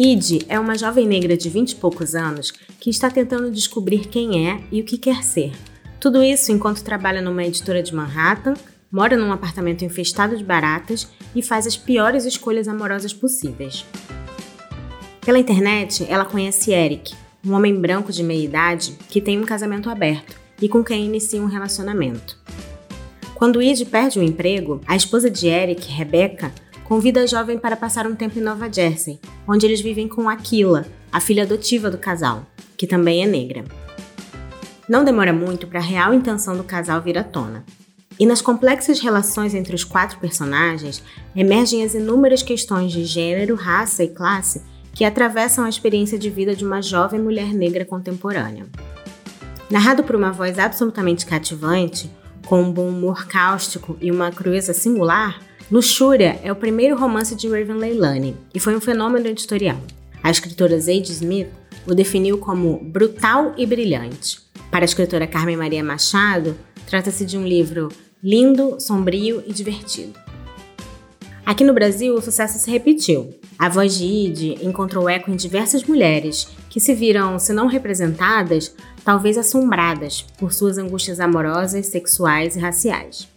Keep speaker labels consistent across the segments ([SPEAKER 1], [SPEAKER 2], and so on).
[SPEAKER 1] Id é uma jovem negra de 20 e poucos anos que está tentando descobrir quem é e o que quer ser. Tudo isso enquanto trabalha numa editora de Manhattan, mora num apartamento infestado de baratas e faz as piores escolhas amorosas possíveis. Pela internet, ela conhece Eric, um homem branco de meia idade que tem um casamento aberto e com quem inicia um relacionamento. Quando Id perde o emprego, a esposa de Eric, Rebecca, convida a jovem para passar um tempo em Nova Jersey, onde eles vivem com Aquila, a filha adotiva do casal, que também é negra. Não demora muito para a real intenção do casal vir à tona. E nas complexas relações entre os quatro personagens, emergem as inúmeras questões de gênero, raça e classe que atravessam a experiência de vida de uma jovem mulher negra contemporânea. Narrado por uma voz absolutamente cativante, com um bom humor cáustico e uma crueza singular, Luxúria é o primeiro romance de Raven Leilani e foi um fenômeno editorial. A escritora Zadie Smith o definiu como brutal e brilhante. Para a escritora Carmen Maria Machado, trata-se de um livro lindo, sombrio e divertido. Aqui no Brasil, o sucesso se repetiu. A voz de Id encontrou eco em diversas mulheres que se viram, se não representadas, talvez assombradas por suas angústias amorosas, sexuais e raciais.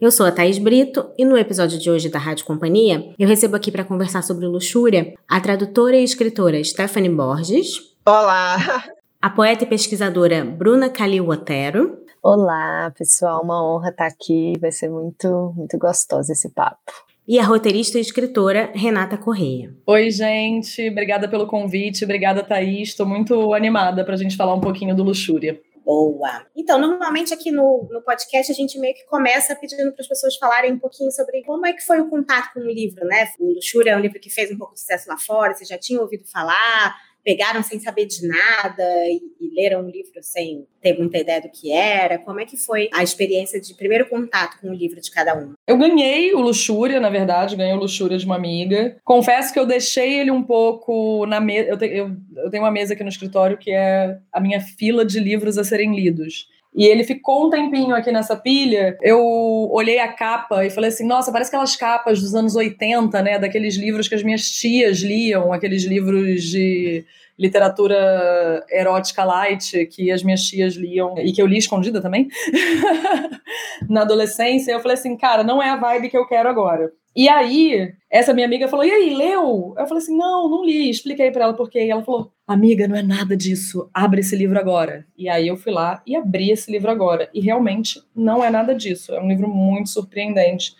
[SPEAKER 1] Eu sou a Thaís Brito e no episódio de hoje da Rádio Companhia, eu recebo aqui para conversar sobre luxúria a tradutora e escritora Stephanie Borges.
[SPEAKER 2] Olá!
[SPEAKER 1] A poeta e pesquisadora Bruna Calil Otero.
[SPEAKER 3] Olá, pessoal, uma honra estar aqui, vai ser muito, muito gostoso esse papo.
[SPEAKER 1] E a roteirista e escritora Renata Correia.
[SPEAKER 4] Oi, gente, obrigada pelo convite, obrigada, Thaís. Estou muito animada para a gente falar um pouquinho do Luxúria.
[SPEAKER 1] Boa. Então, normalmente aqui no, no podcast a gente meio que começa pedindo para as pessoas falarem um pouquinho sobre como é que foi o contato com o livro, né? O Luxúria é um livro que fez um pouco de sucesso lá fora, você já tinha ouvido falar, pegaram sem saber de nada e, e, leram o livro sem ter muita ideia do que era? Como é que foi a experiência de primeiro contato com o livro de cada um?
[SPEAKER 4] Eu ganhei o Luxúria, na verdade, ganhei o Luxúria de uma amiga. Confesso que eu deixei ele um pouco na mesa. Eu, te, eu, eu tenho uma mesa aqui no escritório que é a minha fila de livros a serem lidos. E ele ficou um tempinho aqui nessa pilha. Eu olhei a capa e falei assim: nossa, parece aquelas capas dos anos 80, né? Daqueles livros que as minhas tias liam, aqueles livros de literatura erótica light que as minhas tias liam e que eu li escondida também na adolescência. Eu falei assim, cara, não é a vibe que eu quero agora. E aí, essa minha amiga falou: E aí, leu? Eu falei assim: Não, não li. Expliquei para ela por quê. E ela falou: Amiga, não é nada disso. Abre esse livro agora. E aí eu fui lá e abri esse livro agora. E realmente não é nada disso. É um livro muito surpreendente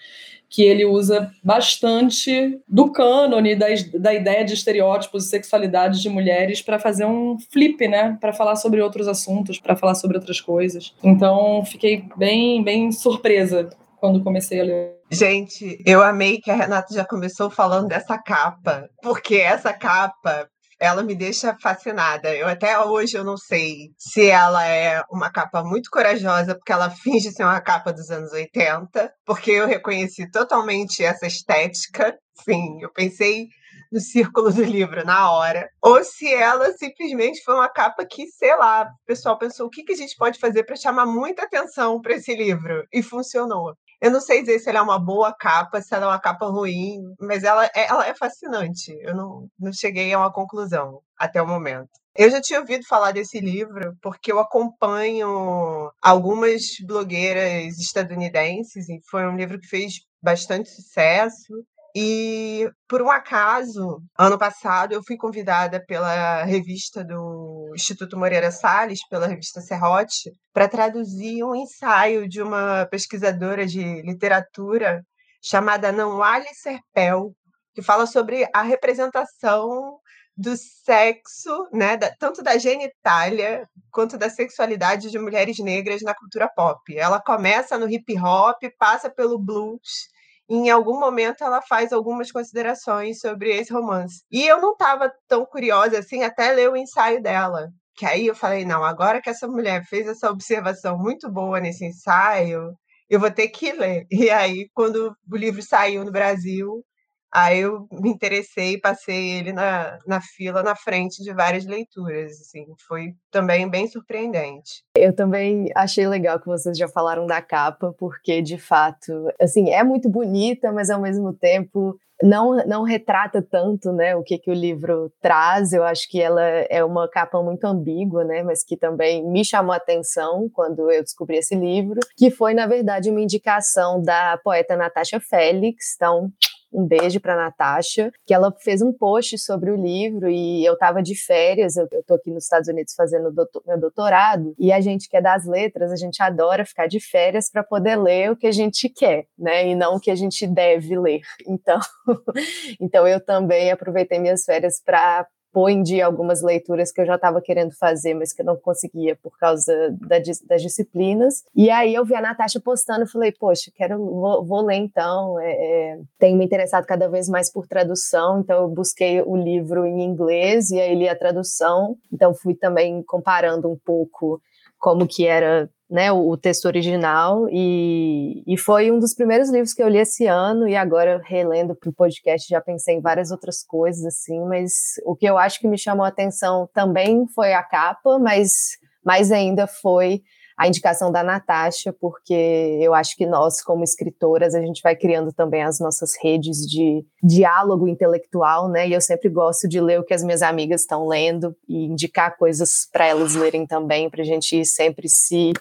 [SPEAKER 4] que ele usa bastante do cânone, da, da ideia de estereótipos e sexualidade de mulheres para fazer um flip, né? Para falar sobre outros assuntos, para falar sobre outras coisas. Então, fiquei bem, bem surpresa quando comecei a ler.
[SPEAKER 2] Gente, eu amei que a Renata já começou falando dessa capa, porque essa capa ela me deixa fascinada. Eu até hoje eu não sei se ela é uma capa muito corajosa, porque ela finge ser uma capa dos anos 80, porque eu reconheci totalmente essa estética. Sim, eu pensei no círculo do livro na hora, ou se ela simplesmente foi uma capa que, sei lá, o pessoal pensou o que, que a gente pode fazer para chamar muita atenção para esse livro e funcionou. Eu não sei dizer se ela é uma boa capa, se ela é uma capa ruim, mas ela é, ela é fascinante. Eu não, não cheguei a uma conclusão até o momento. Eu já tinha ouvido falar desse livro porque eu acompanho algumas blogueiras estadunidenses e foi um livro que fez bastante sucesso. E, por um acaso, ano passado, eu fui convidada pela revista do Instituto Moreira Salles, pela revista Serrote, para traduzir um ensaio de uma pesquisadora de literatura chamada Alice Serpel, que fala sobre a representação do sexo, né, da, tanto da genitália quanto da sexualidade de mulheres negras na cultura pop. Ela começa no hip hop, passa pelo blues em algum momento ela faz algumas considerações sobre esse romance. E eu não estava tão curiosa assim até ler o ensaio dela. Que aí eu falei, não, agora que essa mulher fez essa observação muito boa nesse ensaio, eu vou ter que ler. E aí, quando o livro saiu no Brasil, Aí eu me interessei e passei ele na, na fila, na frente de várias leituras, assim, foi também bem surpreendente.
[SPEAKER 3] Eu também achei legal que vocês já falaram da capa, porque de fato, assim, é muito bonita, mas ao mesmo tempo não, não retrata tanto, né, o que, que o livro traz. Eu acho que ela é uma capa muito ambígua, né, mas que também me chamou a atenção quando eu descobri esse livro, que foi, na verdade, uma indicação da poeta Natasha Félix. Então, um beijo para Natasha, que ela fez um post sobre o livro e eu estava de férias, eu, tô aqui nos Estados Unidos fazendo doutor, meu doutorado, e a gente que é das letras, a gente adora ficar de férias para poder ler o que a gente quer, né? E não o que a gente deve ler. Então, então eu também aproveitei minhas férias para pôr em dia algumas leituras que eu já estava querendo fazer, mas que eu não conseguia por causa da, das disciplinas. E aí eu vi a Natasha postando e falei, poxa, quero, vou, vou ler então. É, é, tenho me interessado cada vez mais por tradução, então eu busquei o livro em inglês e aí li a tradução. Então fui também comparando um pouco como que era né, o, texto original. E, e foi um dos primeiros livros que eu li esse ano e agora relendo para o podcast já pensei em várias outras coisas assim, mas o que eu acho que me chamou a atenção também foi a capa, mas mais ainda foi a indicação da Natasha, porque eu acho que nós, como escritoras, a gente vai criando também as nossas redes de diálogo intelectual, né? E eu sempre gosto de ler o que as minhas amigas estão lendo e indicar coisas para elas lerem também, para a gente sempre se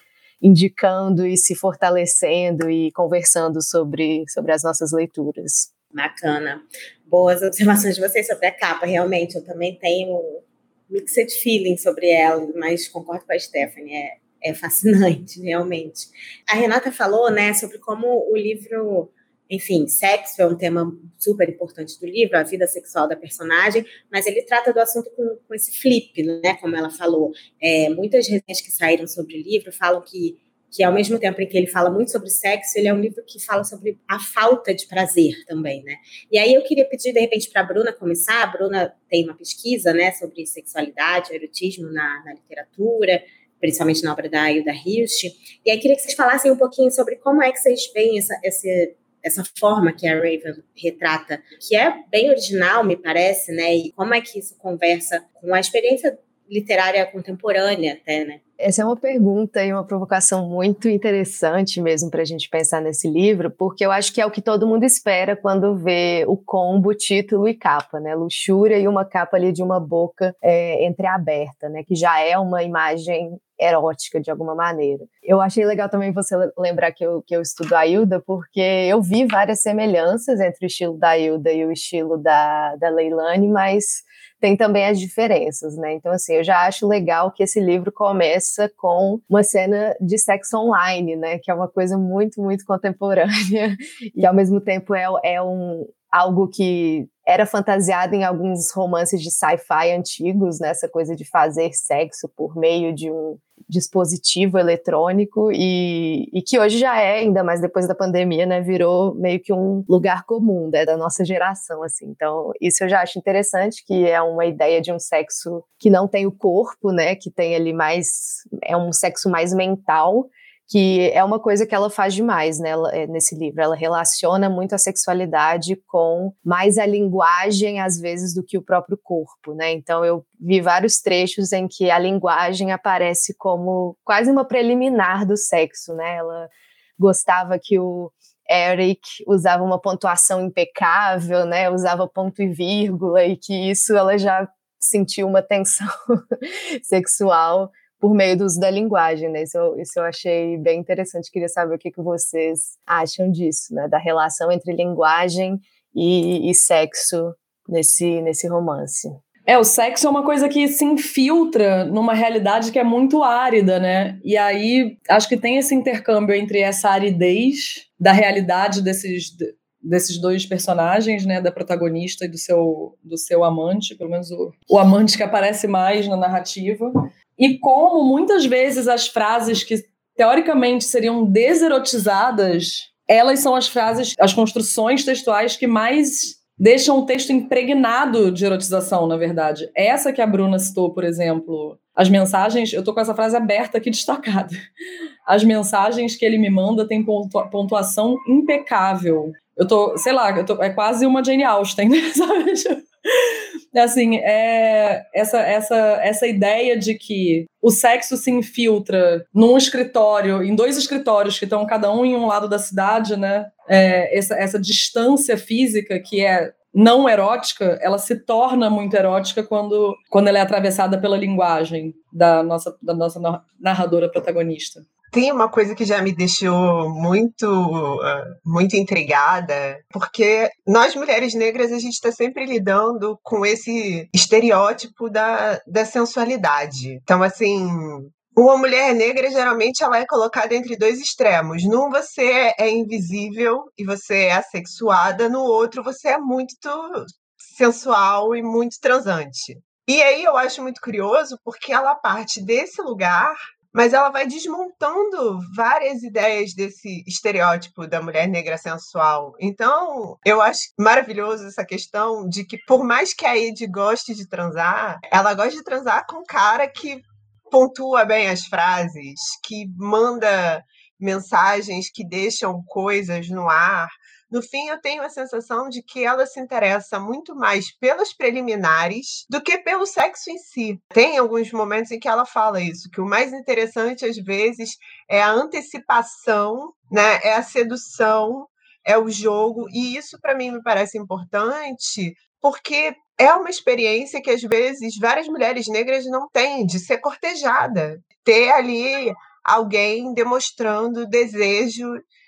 [SPEAKER 3] indicando e se fortalecendo e conversando sobre, sobre as nossas leituras.
[SPEAKER 1] Bacana. Boas observações de vocês sobre a capa, realmente. Eu também tenho mixed feeling sobre ela, mas concordo com a Stephanie. É, é fascinante, realmente. A Renata falou, né, sobre como o livro enfim, sexo é um tema super importante do livro, a vida sexual da personagem, mas ele trata do assunto com, com esse flip, né? Como ela falou. É, muitas resenhas que saíram sobre o livro falam que, que, ao mesmo tempo em que ele fala muito sobre sexo, ele é um livro que fala sobre a falta de prazer também, né? E aí eu queria pedir, de repente, para a Bruna começar. A Bruna tem uma pesquisa, né, sobre sexualidade, erotismo na, na literatura, principalmente na obra da Hilda Hilst. E aí queria que vocês falassem um pouquinho sobre como é que vocês veem essa, esse essa forma que a Raven retrata, que é bem original, me parece, né? E como é que isso conversa com a experiência literária contemporânea, até, né?
[SPEAKER 3] Essa é uma pergunta e uma provocação muito interessante mesmo para a gente pensar nesse livro, porque eu acho que é o que todo mundo espera quando vê o combo, título e capa, né? Luxúria e uma capa ali de uma boca é, entreaberta, né? Que já é uma imagem erótica de alguma maneira. Eu achei legal também você lembrar que eu, que eu estudo a Hilda, porque eu vi várias semelhanças entre o estilo da Hilda e o estilo da, da Leilani, mas tem também as diferenças, né? Então, assim, eu já acho legal que esse livro começa com uma cena de sexo online, né? Que é uma coisa muito, muito contemporânea e, ao mesmo tempo, é, é um, algo que era fantasiado em alguns romances de sci-fi antigos, né? Essa coisa de fazer sexo por meio de um dispositivo eletrônico e, e, que hoje já é, ainda mais depois da pandemia, né, virou meio que um lugar comum né, da nossa geração, assim. Então, isso eu já acho interessante, que é uma ideia de um sexo que não tem o corpo, né, que tem ali mais, é um sexo mais mental, que é uma coisa que ela faz demais né, é, nesse livro. Ela relaciona muito a sexualidade com mais a linguagem, às vezes, do que o próprio corpo. Né? Então, eu vi vários trechos em que a linguagem aparece como quase uma preliminar do sexo. Né? Ela gostava que o Eric usava uma pontuação impecável, né? usava ponto e vírgula, e que isso ela já sentiu uma tensão sexual por meio do uso da linguagem, né? Isso, eu, isso eu achei bem interessante. Queria saber o que, que vocês acham disso, né? Da relação entre linguagem e, e sexo nesse, nesse romance.
[SPEAKER 4] É, o sexo é uma coisa que se infiltra numa realidade que é muito árida, né? E aí acho que tem esse intercâmbio entre essa aridez da realidade desses, desses dois personagens, né, da protagonista e do seu, do seu amante, pelo menos o, o amante que aparece mais na narrativa, e como muitas vezes as frases que teoricamente seriam deserotizadas, elas são as frases, as construções textuais que mais deixam o texto impregnado de erotização, na verdade. Essa que a Bruna citou, por exemplo, as mensagens, eu tô com essa frase aberta aqui destacada. As mensagens que ele me manda têm pontuação impecável. Eu tô, sei lá, eu tô, é quase uma Jane Austen, sabe? assim, é essa, essa, essa ideia de que o sexo se infiltra num escritório, em dois escritórios que estão cada um em um lado da cidade, né? É, essa, essa distância física que é não erótica, ela se torna muito erótica quando, quando ela é atravessada pela linguagem da nossa, da nossa narradora protagonista
[SPEAKER 2] tem uma coisa que já me deixou muito, muito intrigada, porque nós mulheres negras a gente está sempre lidando com esse estereótipo da, da sensualidade. Então, assim, uma mulher negra geralmente ela é colocada entre dois extremos. Num você é invisível e você é assexuada, no outro você é muito sensual e muito transante. E aí eu acho muito curioso porque ela parte desse lugar mas ela vai desmontando várias ideias desse estereótipo da mulher negra sensual. Então, eu acho maravilhoso essa questão de que, por mais que a Ed goste de transar, ela gosta de transar com um cara que pontua bem as frases, que manda mensagens que deixam coisas no ar, no fim, eu tenho a sensação de que ela se interessa muito mais pelas preliminares do que pelo sexo em si. Tem alguns momentos em que ela fala isso, que o mais interessante às vezes é a antecipação, né? É a sedução, é o jogo, e isso para mim me parece importante, porque é uma experiência que às vezes várias mulheres negras não têm de ser cortejada, ter ali alguém demonstrando desejo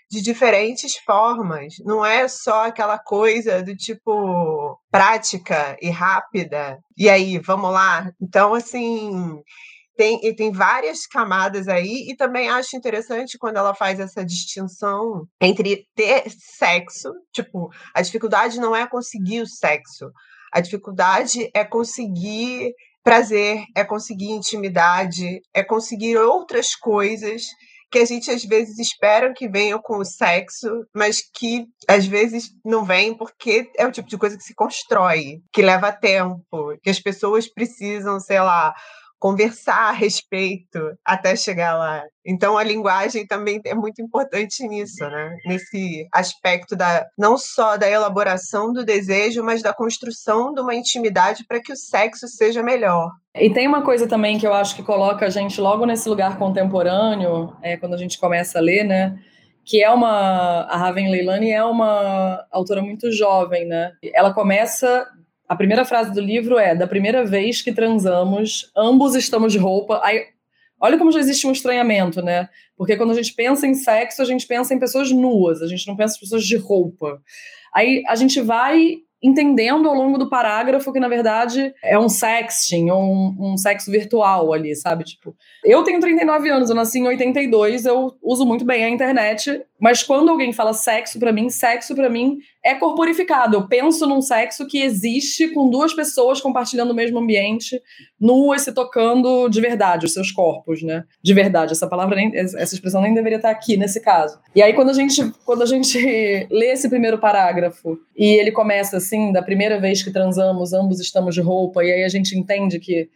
[SPEAKER 2] de diferentes formas. Não é só aquela coisa do tipo prática e rápida. E aí, vamos lá? Então, assim. Tem, e tem várias camadas aí, e também acho interessante quando ela faz essa distinção entre ter sexo, tipo, a dificuldade não é conseguir o sexo, a dificuldade é conseguir prazer, é conseguir intimidade, é conseguir outras coisas que a gente às vezes espera que venham com o sexo, mas que às vezes não vem porque é o tipo de coisa que se constrói, que leva tempo, que as pessoas precisam, sei lá, conversar a respeito até chegar lá. Então a linguagem também é muito importante nisso, né? Nesse aspecto da não só da elaboração do desejo, mas da construção de uma intimidade para que o sexo seja melhor.
[SPEAKER 4] E tem uma coisa também que eu acho que coloca a gente logo nesse lugar contemporâneo, é, quando a gente começa a ler, né? Que é uma. A Raven Leilani é uma autora muito jovem, né? Ela começa a primeira frase do livro é: Da primeira vez que transamos, ambos estamos de roupa. Aí, olha como já existe um estranhamento, né? Porque quando a gente pensa em sexo, a gente pensa em pessoas nuas, a gente não pensa em pessoas de roupa. Aí a gente vai entendendo ao longo do parágrafo que, na verdade, é um sexting, um, um sexo virtual ali, sabe? Tipo, eu tenho 39 anos, eu nasci em 82, eu uso muito bem a internet, mas quando alguém fala sexo para mim, sexo para mim é corporificado. Eu penso num sexo que existe com duas pessoas compartilhando o mesmo ambiente, nuas se tocando de verdade, os seus corpos, né? De verdade. Essa palavra, nem, essa expressão nem deveria estar aqui nesse caso. E aí, quando a gente, quando a gente lê esse primeiro parágrafo e ele começa assim, da primeira vez que transamos, ambos estamos de roupa, e aí a gente entende que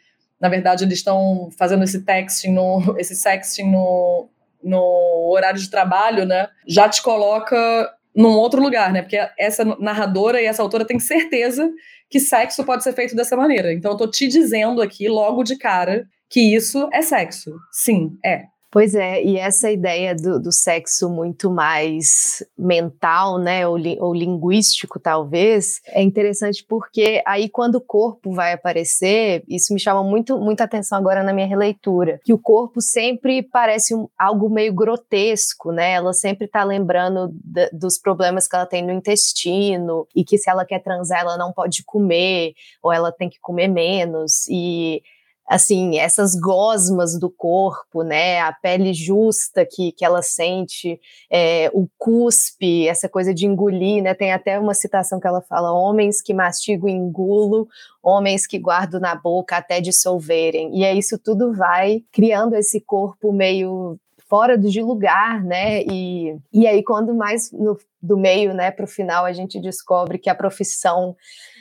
[SPEAKER 4] na verdade, eles estão fazendo esse texting, no, esse sexting no, no horário de trabalho, né? Já te coloca num outro lugar, né? Porque essa narradora e essa autora tem certeza que sexo pode ser feito dessa maneira. Então eu tô te dizendo aqui logo de cara que isso é sexo. Sim, é.
[SPEAKER 3] Pois é, e essa ideia do, do sexo muito mais mental, né, ou, li, ou, linguístico, talvez, é interessante porque aí quando o corpo vai aparecer, isso me chama muito, muita atenção agora na minha releitura, que o corpo sempre parece um, algo meio grotesco, né, ela sempre está lembrando dos problemas que ela tem no intestino, e que se ela quer transar, ela não pode comer, ou ela tem que comer menos, e assim, essas gosmas do corpo, né, a pele justa que, que ela sente, é, o cuspe, essa coisa de engolir, né, tem até uma citação que ela fala, homens que mastigam e engulo, homens que guardam na boca até dissolverem, e é isso tudo vai criando esse corpo meio fora de lugar, né, e, e aí quando mais no, do meio, né, para o final a gente descobre que a profissão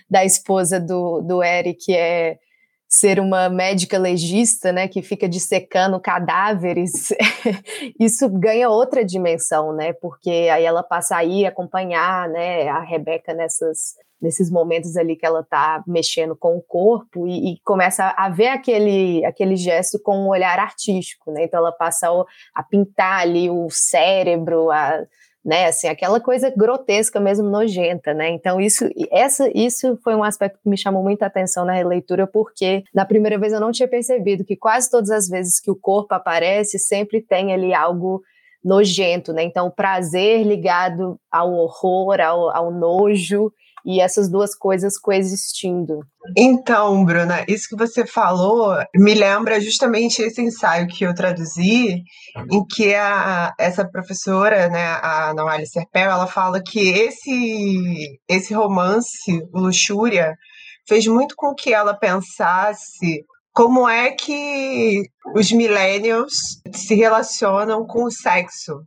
[SPEAKER 3] da esposa do, do Eric é ser uma médica legista, né, que fica dissecando cadáveres, isso ganha outra dimensão, né, porque aí ela passa a ir acompanhar, né, a Rebeca nessas nesses momentos ali que ela tá mexendo com o corpo e, e, começa a ver aquele, aquele gesto com um olhar artístico, né? Então ela passa a pintar ali o cérebro, a, né? Assim, aquela coisa grotesca mesmo, nojenta, né? Então isso, essa, isso foi um aspecto que me chamou muita atenção na releitura, porque na primeira vez eu não tinha percebido que quase todas as vezes que o corpo aparece, sempre tem ali algo nojento, né? Então o prazer ligado ao horror, ao, ao nojo, e essas duas coisas coexistindo.
[SPEAKER 2] Então, Bruna, isso que você falou me lembra justamente esse ensaio que eu traduzi, em que a, essa professora, né, a Noali Serpel, ela fala que esse, esse romance, Luxúria, fez muito com que ela pensasse como é que os millennials se relacionam com o sexo.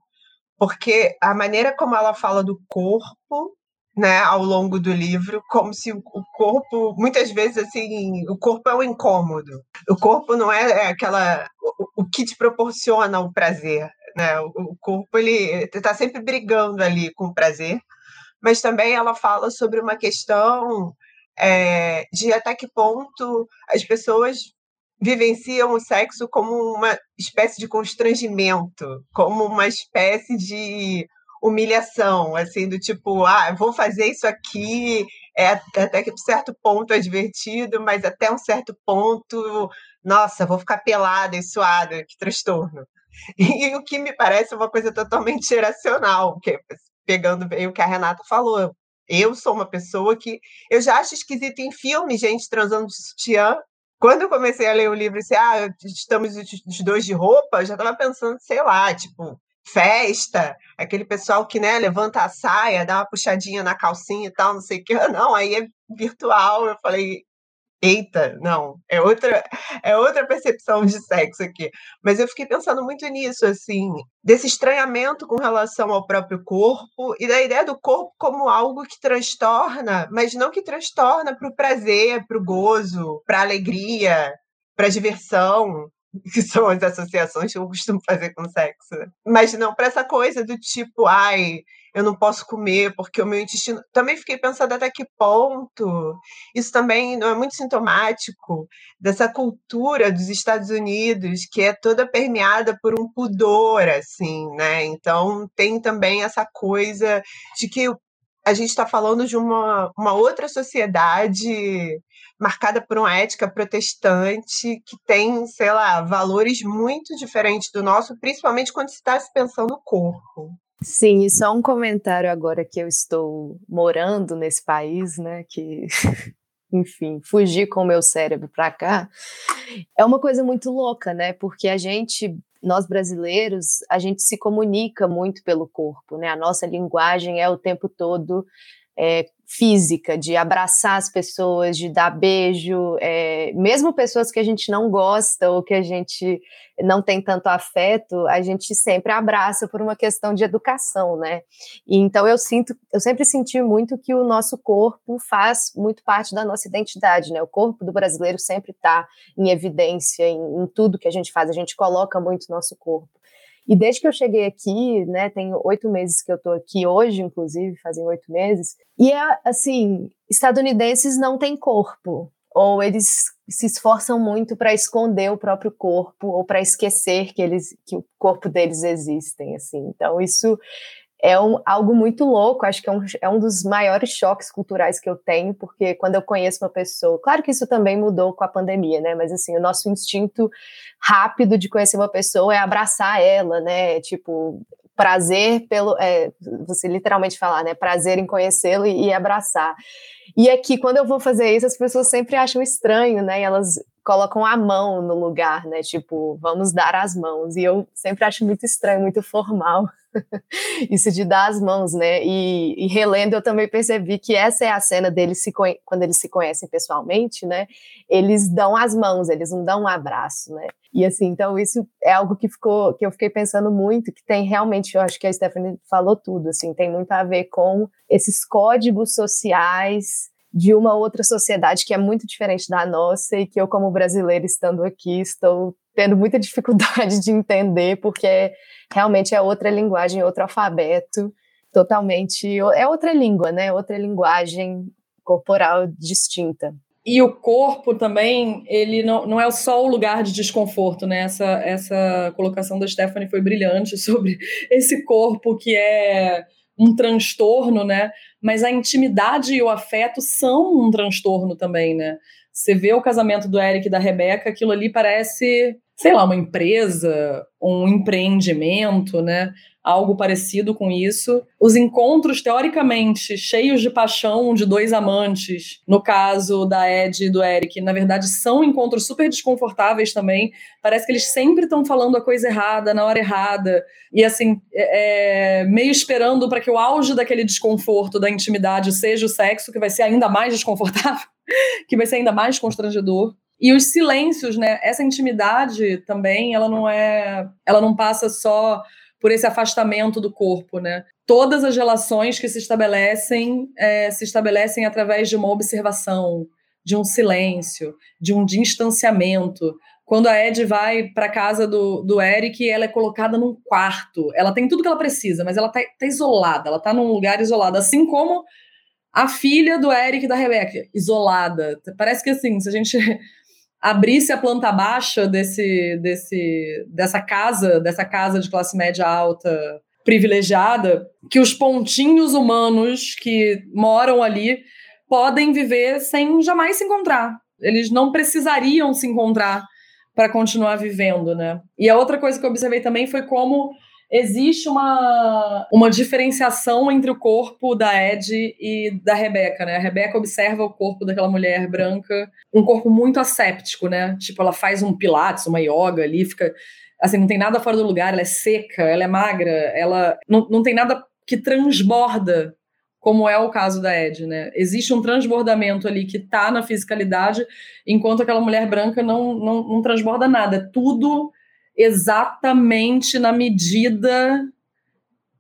[SPEAKER 2] Porque a maneira como ela fala do corpo né, ao longo do livro, como se o corpo, muitas vezes, assim, o corpo é um incômodo. O corpo não é, é aquela. O, o que te proporciona o prazer. Né? O, o corpo, ele está sempre brigando ali com o prazer, mas também ela fala sobre uma questão é, de até que ponto as pessoas vivenciam o sexo como uma espécie de constrangimento, como uma espécie de humilhação, assim, do tipo, ah, vou fazer isso aqui, é até que certo ponto é divertido, mas até um certo ponto, nossa, vou ficar pelada e suada, que transtorno. E, o que me parece uma coisa totalmente geracional, que, pegando bem o que a Renata falou. Eu sou uma pessoa que eu já acho esquisito em filme, gente transando de sutiã. Quando eu comecei a ler o livro, assim, ah, estamos os dois de roupa, eu já estava pensando, sei lá, tipo, festa, aquele pessoal que né, levanta a saia, dá uma puxadinha na calcinha e tal, não sei o que. Não, aí é virtual. Eu falei, eita, não, é outra, é outra percepção de sexo aqui. Mas eu fiquei pensando muito nisso, assim, desse estranhamento com relação ao próprio corpo e da ideia do corpo como algo que transtorna, mas não que transtorna para o prazer, para o gozo, para a alegria, para a diversão, que são as associações que eu costumo fazer com sexo. Mas não para essa coisa do tipo, ai, eu não posso comer porque o meu intestino. Também fiquei pensando até que ponto isso também não é muito sintomático dessa cultura dos Estados Unidos que é toda permeada por um pudor, assim, né? Então tem também essa coisa de que a gente está falando de uma, uma outra sociedade marcada por uma ética protestante que tem, sei lá, valores muito diferentes do nosso, principalmente quando se está se pensando no corpo.
[SPEAKER 3] Sim, e só um comentário agora que eu estou morando nesse país, né, que enfim, fugir com o meu cérebro para cá, é uma coisa muito louca, né? Porque a gente, nós brasileiros, a gente se comunica muito pelo corpo, né? A nossa linguagem é o tempo todo é, física, de abraçar as pessoas, de dar beijo, é, mesmo pessoas que a gente não gosta ou que a gente não tem tanto afeto, a gente sempre abraça por uma questão de educação, né? E então eu sinto, eu sempre senti muito que o nosso corpo faz muito parte da nossa identidade, né? O corpo do brasileiro sempre está em evidência em, em tudo que a gente faz, a gente coloca muito nosso corpo. E desde que eu cheguei aqui, né, tem oito meses que eu tô aqui hoje, inclusive, fazem oito meses, e é assim, estadunidenses não têm corpo, ou eles se esforçam muito para esconder o próprio corpo ou para esquecer que eles que o corpo deles existem assim. Então isso é um, algo muito louco, acho que é um, é um dos maiores choques culturais que eu tenho, porque quando eu conheço uma pessoa, claro que isso também mudou com a pandemia, né? Mas assim, o nosso instinto rápido de conhecer uma pessoa é abraçar ela, né? Tipo, prazer pelo. É, você literalmente falar, né? Prazer em conhecê-lo e, e abraçar. E aqui, quando eu vou fazer isso, as pessoas sempre acham estranho, né? E elas colocam a mão no lugar, né? Tipo, vamos dar as mãos. E eu sempre acho muito estranho, muito formal. isso de dar as mãos, né? E, e, relendo, eu também percebi que essa é a cena deles se quando eles se conhecem pessoalmente, né? Eles dão as mãos, eles não dão um abraço, né? E assim, então isso é algo que ficou, que eu fiquei pensando muito, que tem realmente, eu acho que a Stephanie falou tudo, assim, tem muito a ver com esses códigos sociais de uma outra sociedade que é muito diferente da nossa e que eu, como brasileira, estando aqui, estou tendo muita dificuldade de entender, porque realmente é outra linguagem, outro alfabeto, totalmente. É outra língua, né? Outra linguagem corporal distinta.
[SPEAKER 4] E o corpo também, ele não, não é só o lugar de desconforto, né? Essa, essa colocação da Stephanie foi brilhante sobre esse corpo que é um transtorno, né? Mas a intimidade e o afeto são um transtorno também, né? Você vê o casamento do Eric e da Rebeca, aquilo ali parece, sei lá, uma empresa, um empreendimento, né? algo parecido com isso. Os encontros, teoricamente, cheios de paixão de dois amantes, no caso da Ed e do Eric, na verdade são encontros super desconfortáveis também. Parece que eles sempre estão falando a coisa errada, na hora errada. E assim, é, é meio esperando para que o auge daquele desconforto, da intimidade, seja o sexo, que vai ser ainda mais desconfortável, que vai ser ainda mais constrangedor. E os silêncios, né? Essa intimidade também, ela não é. Ela não passa só por esse afastamento do corpo, né? Todas as relações que se estabelecem é, se estabelecem através de uma observação, de um silêncio, de um distanciamento. Quando a Ed vai para casa do, do Eric, ela é colocada num quarto. Ela tem tudo que ela precisa, mas ela tá, tá isolada, ela tá num lugar isolado. Assim como a filha do Eric e da Rebecca, isolada. Parece que assim, se a gente abrisse a planta baixa desse, desse, dessa casa, dessa casa de classe média alta privilegiada, que os pontinhos humanos que moram ali podem viver sem jamais se encontrar. Eles não precisariam se encontrar para continuar vivendo, né? E a outra coisa que eu observei também foi como existe uma, uma diferenciação entre o corpo da Ed e da Rebeca, né? A Rebeca observa o corpo daquela mulher branca, um corpo muito asséptico, né? Tipo, ela faz um pilates, uma yoga ali, fica assim, não tem nada fora do lugar, ela é seca, ela é magra, ela não, não tem nada que transborda, como é o caso da Ed, né? Existe um transbordamento ali que tá na fisicalidade, enquanto aquela mulher branca não, não, não transborda nada. É tudo exatamente na medida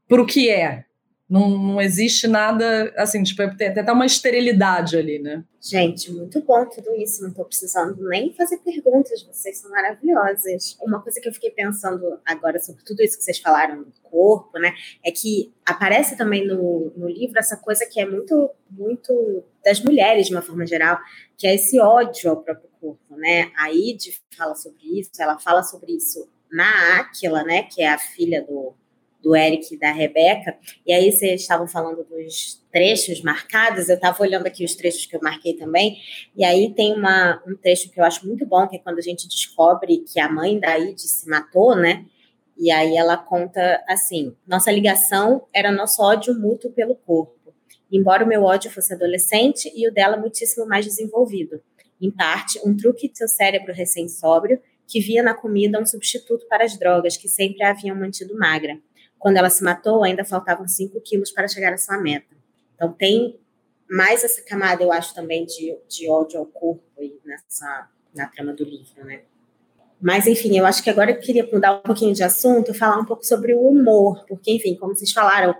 [SPEAKER 4] para o que é. Não, não existe nada, assim, tipo, é, tem até uma esterilidade ali, né?
[SPEAKER 1] Gente, muito bom tudo isso. Não estou precisando nem fazer perguntas, vocês são maravilhosas. Uma coisa que eu fiquei pensando agora sobre tudo isso que vocês falaram do corpo, né? É que aparece também no, no livro essa coisa que é muito, muito das mulheres, de uma forma geral, que é esse ódio ao próprio corpo, né? A Id fala sobre isso, ela fala sobre isso na Aquila, né? Que é a filha do do Eric e da Rebeca. E aí vocês estavam falando dos trechos marcados, eu estava olhando aqui os trechos que eu marquei também, e aí tem uma, um trecho que eu acho muito bom, que é quando a gente descobre que a mãe da Id se matou, né? E aí ela conta assim: nossa ligação era nosso ódio mútuo pelo corpo, embora o meu ódio fosse adolescente e o dela muitíssimo mais desenvolvido. Em parte, um truque de seu cérebro recém-sóbrio que via na comida um substituto para as drogas que sempre a haviam mantido magra. Quando ela se matou, ainda faltavam 5 quilos para chegar à sua meta. Então, tem mais essa camada, eu acho, também de, de ódio ao corpo nessa, na trama do livro, né? Mas, enfim, eu acho que agora eu queria mudar um pouquinho de assunto e falar um pouco sobre o humor, porque, enfim, como vocês falaram,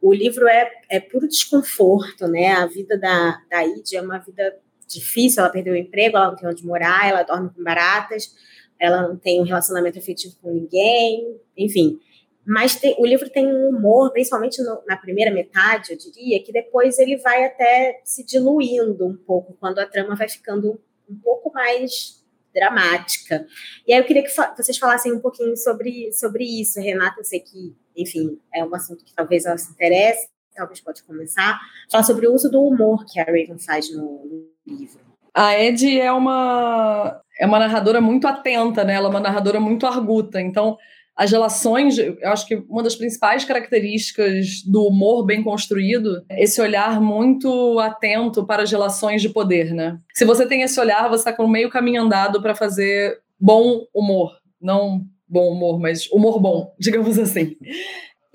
[SPEAKER 1] o livro é, é puro desconforto, né? A vida da, da Id é uma vida difícil, ela perdeu o emprego, ela não tem onde morar, ela dorme com baratas, ela não tem um relacionamento afetivo com ninguém, enfim. Mas tem, o livro tem um humor, principalmente no, na primeira metade, eu diria, que depois ele vai até se diluindo um pouco, quando a trama vai ficando um pouco mais dramática. E aí eu queria que vocês falassem um pouquinho sobre, sobre isso, Renata. Eu sei que, enfim, é um assunto que talvez ela se interesse, talvez pode começar. Falar sobre o uso do humor que a Raven faz no, livro.
[SPEAKER 4] A Ed é uma é uma narradora muito atenta, né? Ela é uma narradora muito arguta. Então, as relações, eu acho que uma das principais características do humor bem construído é esse olhar muito atento para as relações de poder, né? Se você tem esse olhar, você está com meio caminho andado para fazer bom humor, não bom humor, mas humor bom, digamos assim.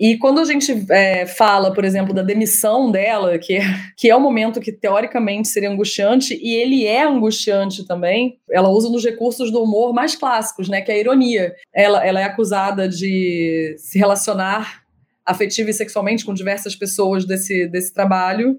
[SPEAKER 4] E quando a gente é, fala, por exemplo, da demissão dela, que é, que é um momento que teoricamente seria angustiante, e ele é angustiante também, ela usa nos recursos do humor mais clássicos, né, que é a ironia. Ela, ela é acusada de se relacionar afetiva e sexualmente com diversas pessoas desse, desse trabalho,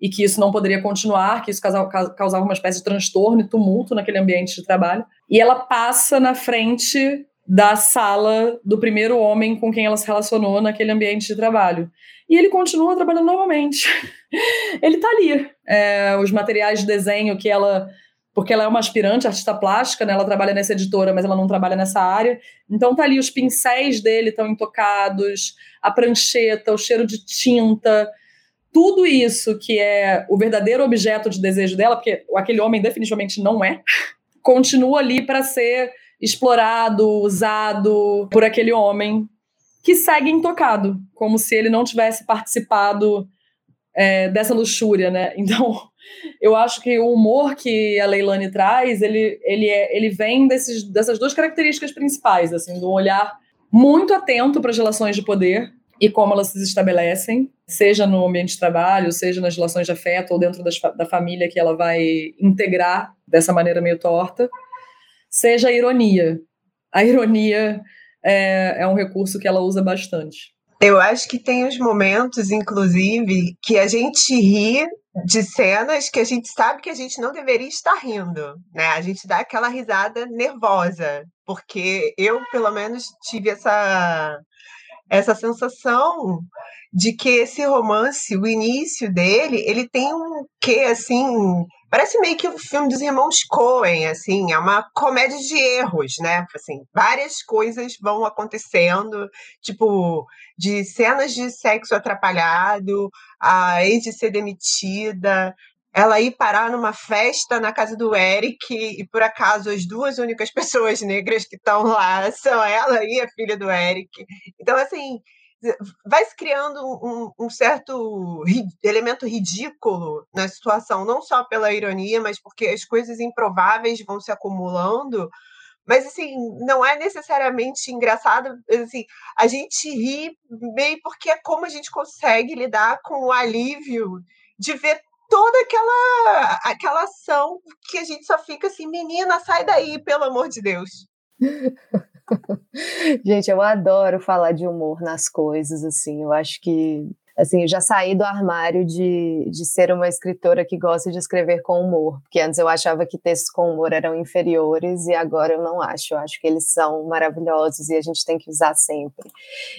[SPEAKER 4] e que isso não poderia continuar, que isso causava uma espécie de transtorno e tumulto naquele ambiente de trabalho. E ela passa na frente da sala do primeiro homem com quem ela se relacionou naquele ambiente de trabalho. E ele continua trabalhando novamente. ele está ali. É, os materiais de desenho que ela. Porque ela é uma aspirante artista plástica, né? Ela trabalha nessa editora, mas ela não trabalha nessa área. Então tá ali, os pincéis dele estão intocados, a prancheta, o cheiro de tinta, tudo isso que é o verdadeiro objeto de desejo dela, porque aquele homem definitivamente não é, continua ali para ser explorado, usado por aquele homem que segue intocado, como se ele não tivesse participado é, dessa luxúria, né? Então, eu acho que o humor que a Leilani traz, ele, ele, é, ele vem desses, dessas duas características principais, assim, do olhar muito atento para as relações de poder e como elas se estabelecem, seja no ambiente de trabalho, seja nas relações de afeto ou dentro das, da família que ela vai integrar dessa maneira meio torta, seja a ironia. A ironia é, é um recurso que ela usa bastante.
[SPEAKER 2] Eu acho que tem os momentos, inclusive, que a gente ri de cenas que a gente sabe que a gente não deveria estar rindo, né? A gente dá aquela risada nervosa, porque eu, pelo menos, tive essa essa sensação de que esse romance, o início dele, ele tem um quê assim, parece meio que o um filme dos irmãos Coen, assim, é uma comédia de erros, né? Assim, várias coisas vão acontecendo, tipo, de cenas de sexo atrapalhado, a de ser demitida, ela ir parar numa festa na casa do Eric e por acaso as duas únicas pessoas negras que estão lá são ela e a filha do Eric. Então, assim, vai se criando um, um, certo elemento ridículo na situação, não só pela ironia, mas porque as coisas improváveis vão se acumulando. Mas, assim, não é necessariamente engraçado. Assim, a gente ri meio porque é como a gente consegue lidar com o alívio de ver toda aquela aquela ação que a gente só fica assim, menina, sai daí, pelo amor de Deus.
[SPEAKER 3] gente, eu adoro falar de humor nas coisas, assim, eu acho que assim, eu já saí do armário de, de ser uma escritora que gosta de escrever com humor, porque antes eu achava que textos com humor eram inferiores e agora eu não acho, eu acho que eles são maravilhosos e a gente tem que usar sempre.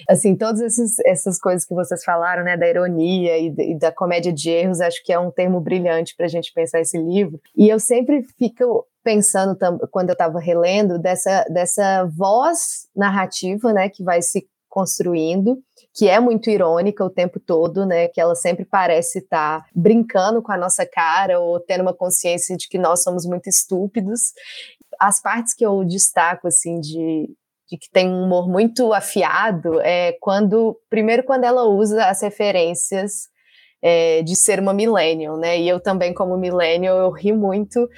[SPEAKER 3] Assim, todas esses, essas coisas que vocês falaram, né, da ironia e, e da comédia de erros, acho que é um termo brilhante para a gente pensar esse livro, e eu sempre fico pensando quando eu estava relendo dessa, dessa voz narrativa, né, que vai se construindo, que é muito irônica o tempo todo, né? Que ela sempre parece estar tá brincando com a nossa cara ou tendo uma consciência de que nós somos muito estúpidos. As partes que eu destaco, assim, de, de que tem um humor muito afiado é quando, primeiro, quando ela usa as referências é, de ser uma millennial, né? E eu também, como millennial, eu ri muito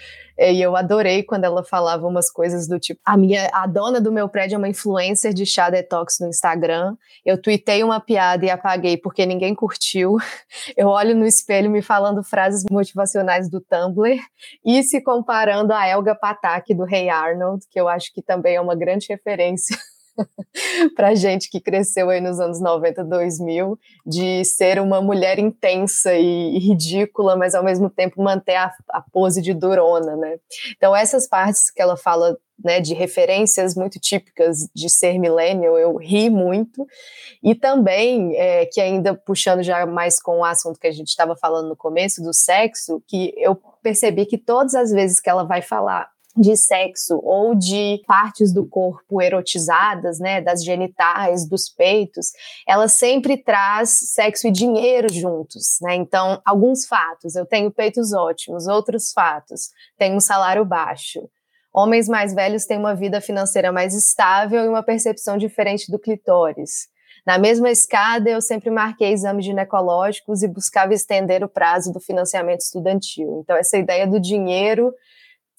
[SPEAKER 3] é, e eu adorei quando ela falava umas coisas do tipo: a minha, a dona do meu prédio é uma influencer de chá detox no Instagram. Eu tuitei uma piada e apaguei porque ninguém curtiu. Eu olho no espelho me falando frases motivacionais do Tumblr e se comparando a Elga Patak do Rei hey Arnold, que eu acho que também é uma grande referência para gente que cresceu aí nos anos 90, 2000, de ser uma mulher intensa e, e ridícula, mas ao mesmo tempo manter a, a, pose de durona, né? Então essas partes que ela fala, né, de referências muito típicas de ser millennial, eu ri muito, e também, é, que ainda puxando já mais com o assunto que a gente estava falando no começo, do sexo, que eu percebi que todas as vezes que ela vai falar de sexo ou de partes do corpo erotizadas, né, das genitais, dos peitos, ela sempre traz sexo e dinheiro juntos, né? Então, alguns fatos, eu tenho peitos ótimos, outros fatos, tenho um salário baixo. Homens mais velhos têm uma vida financeira mais estável e uma percepção diferente do clitóris. Na mesma escada, eu sempre marquei exames ginecológicos e buscava estender o prazo do financiamento estudantil. Então, essa ideia do dinheiro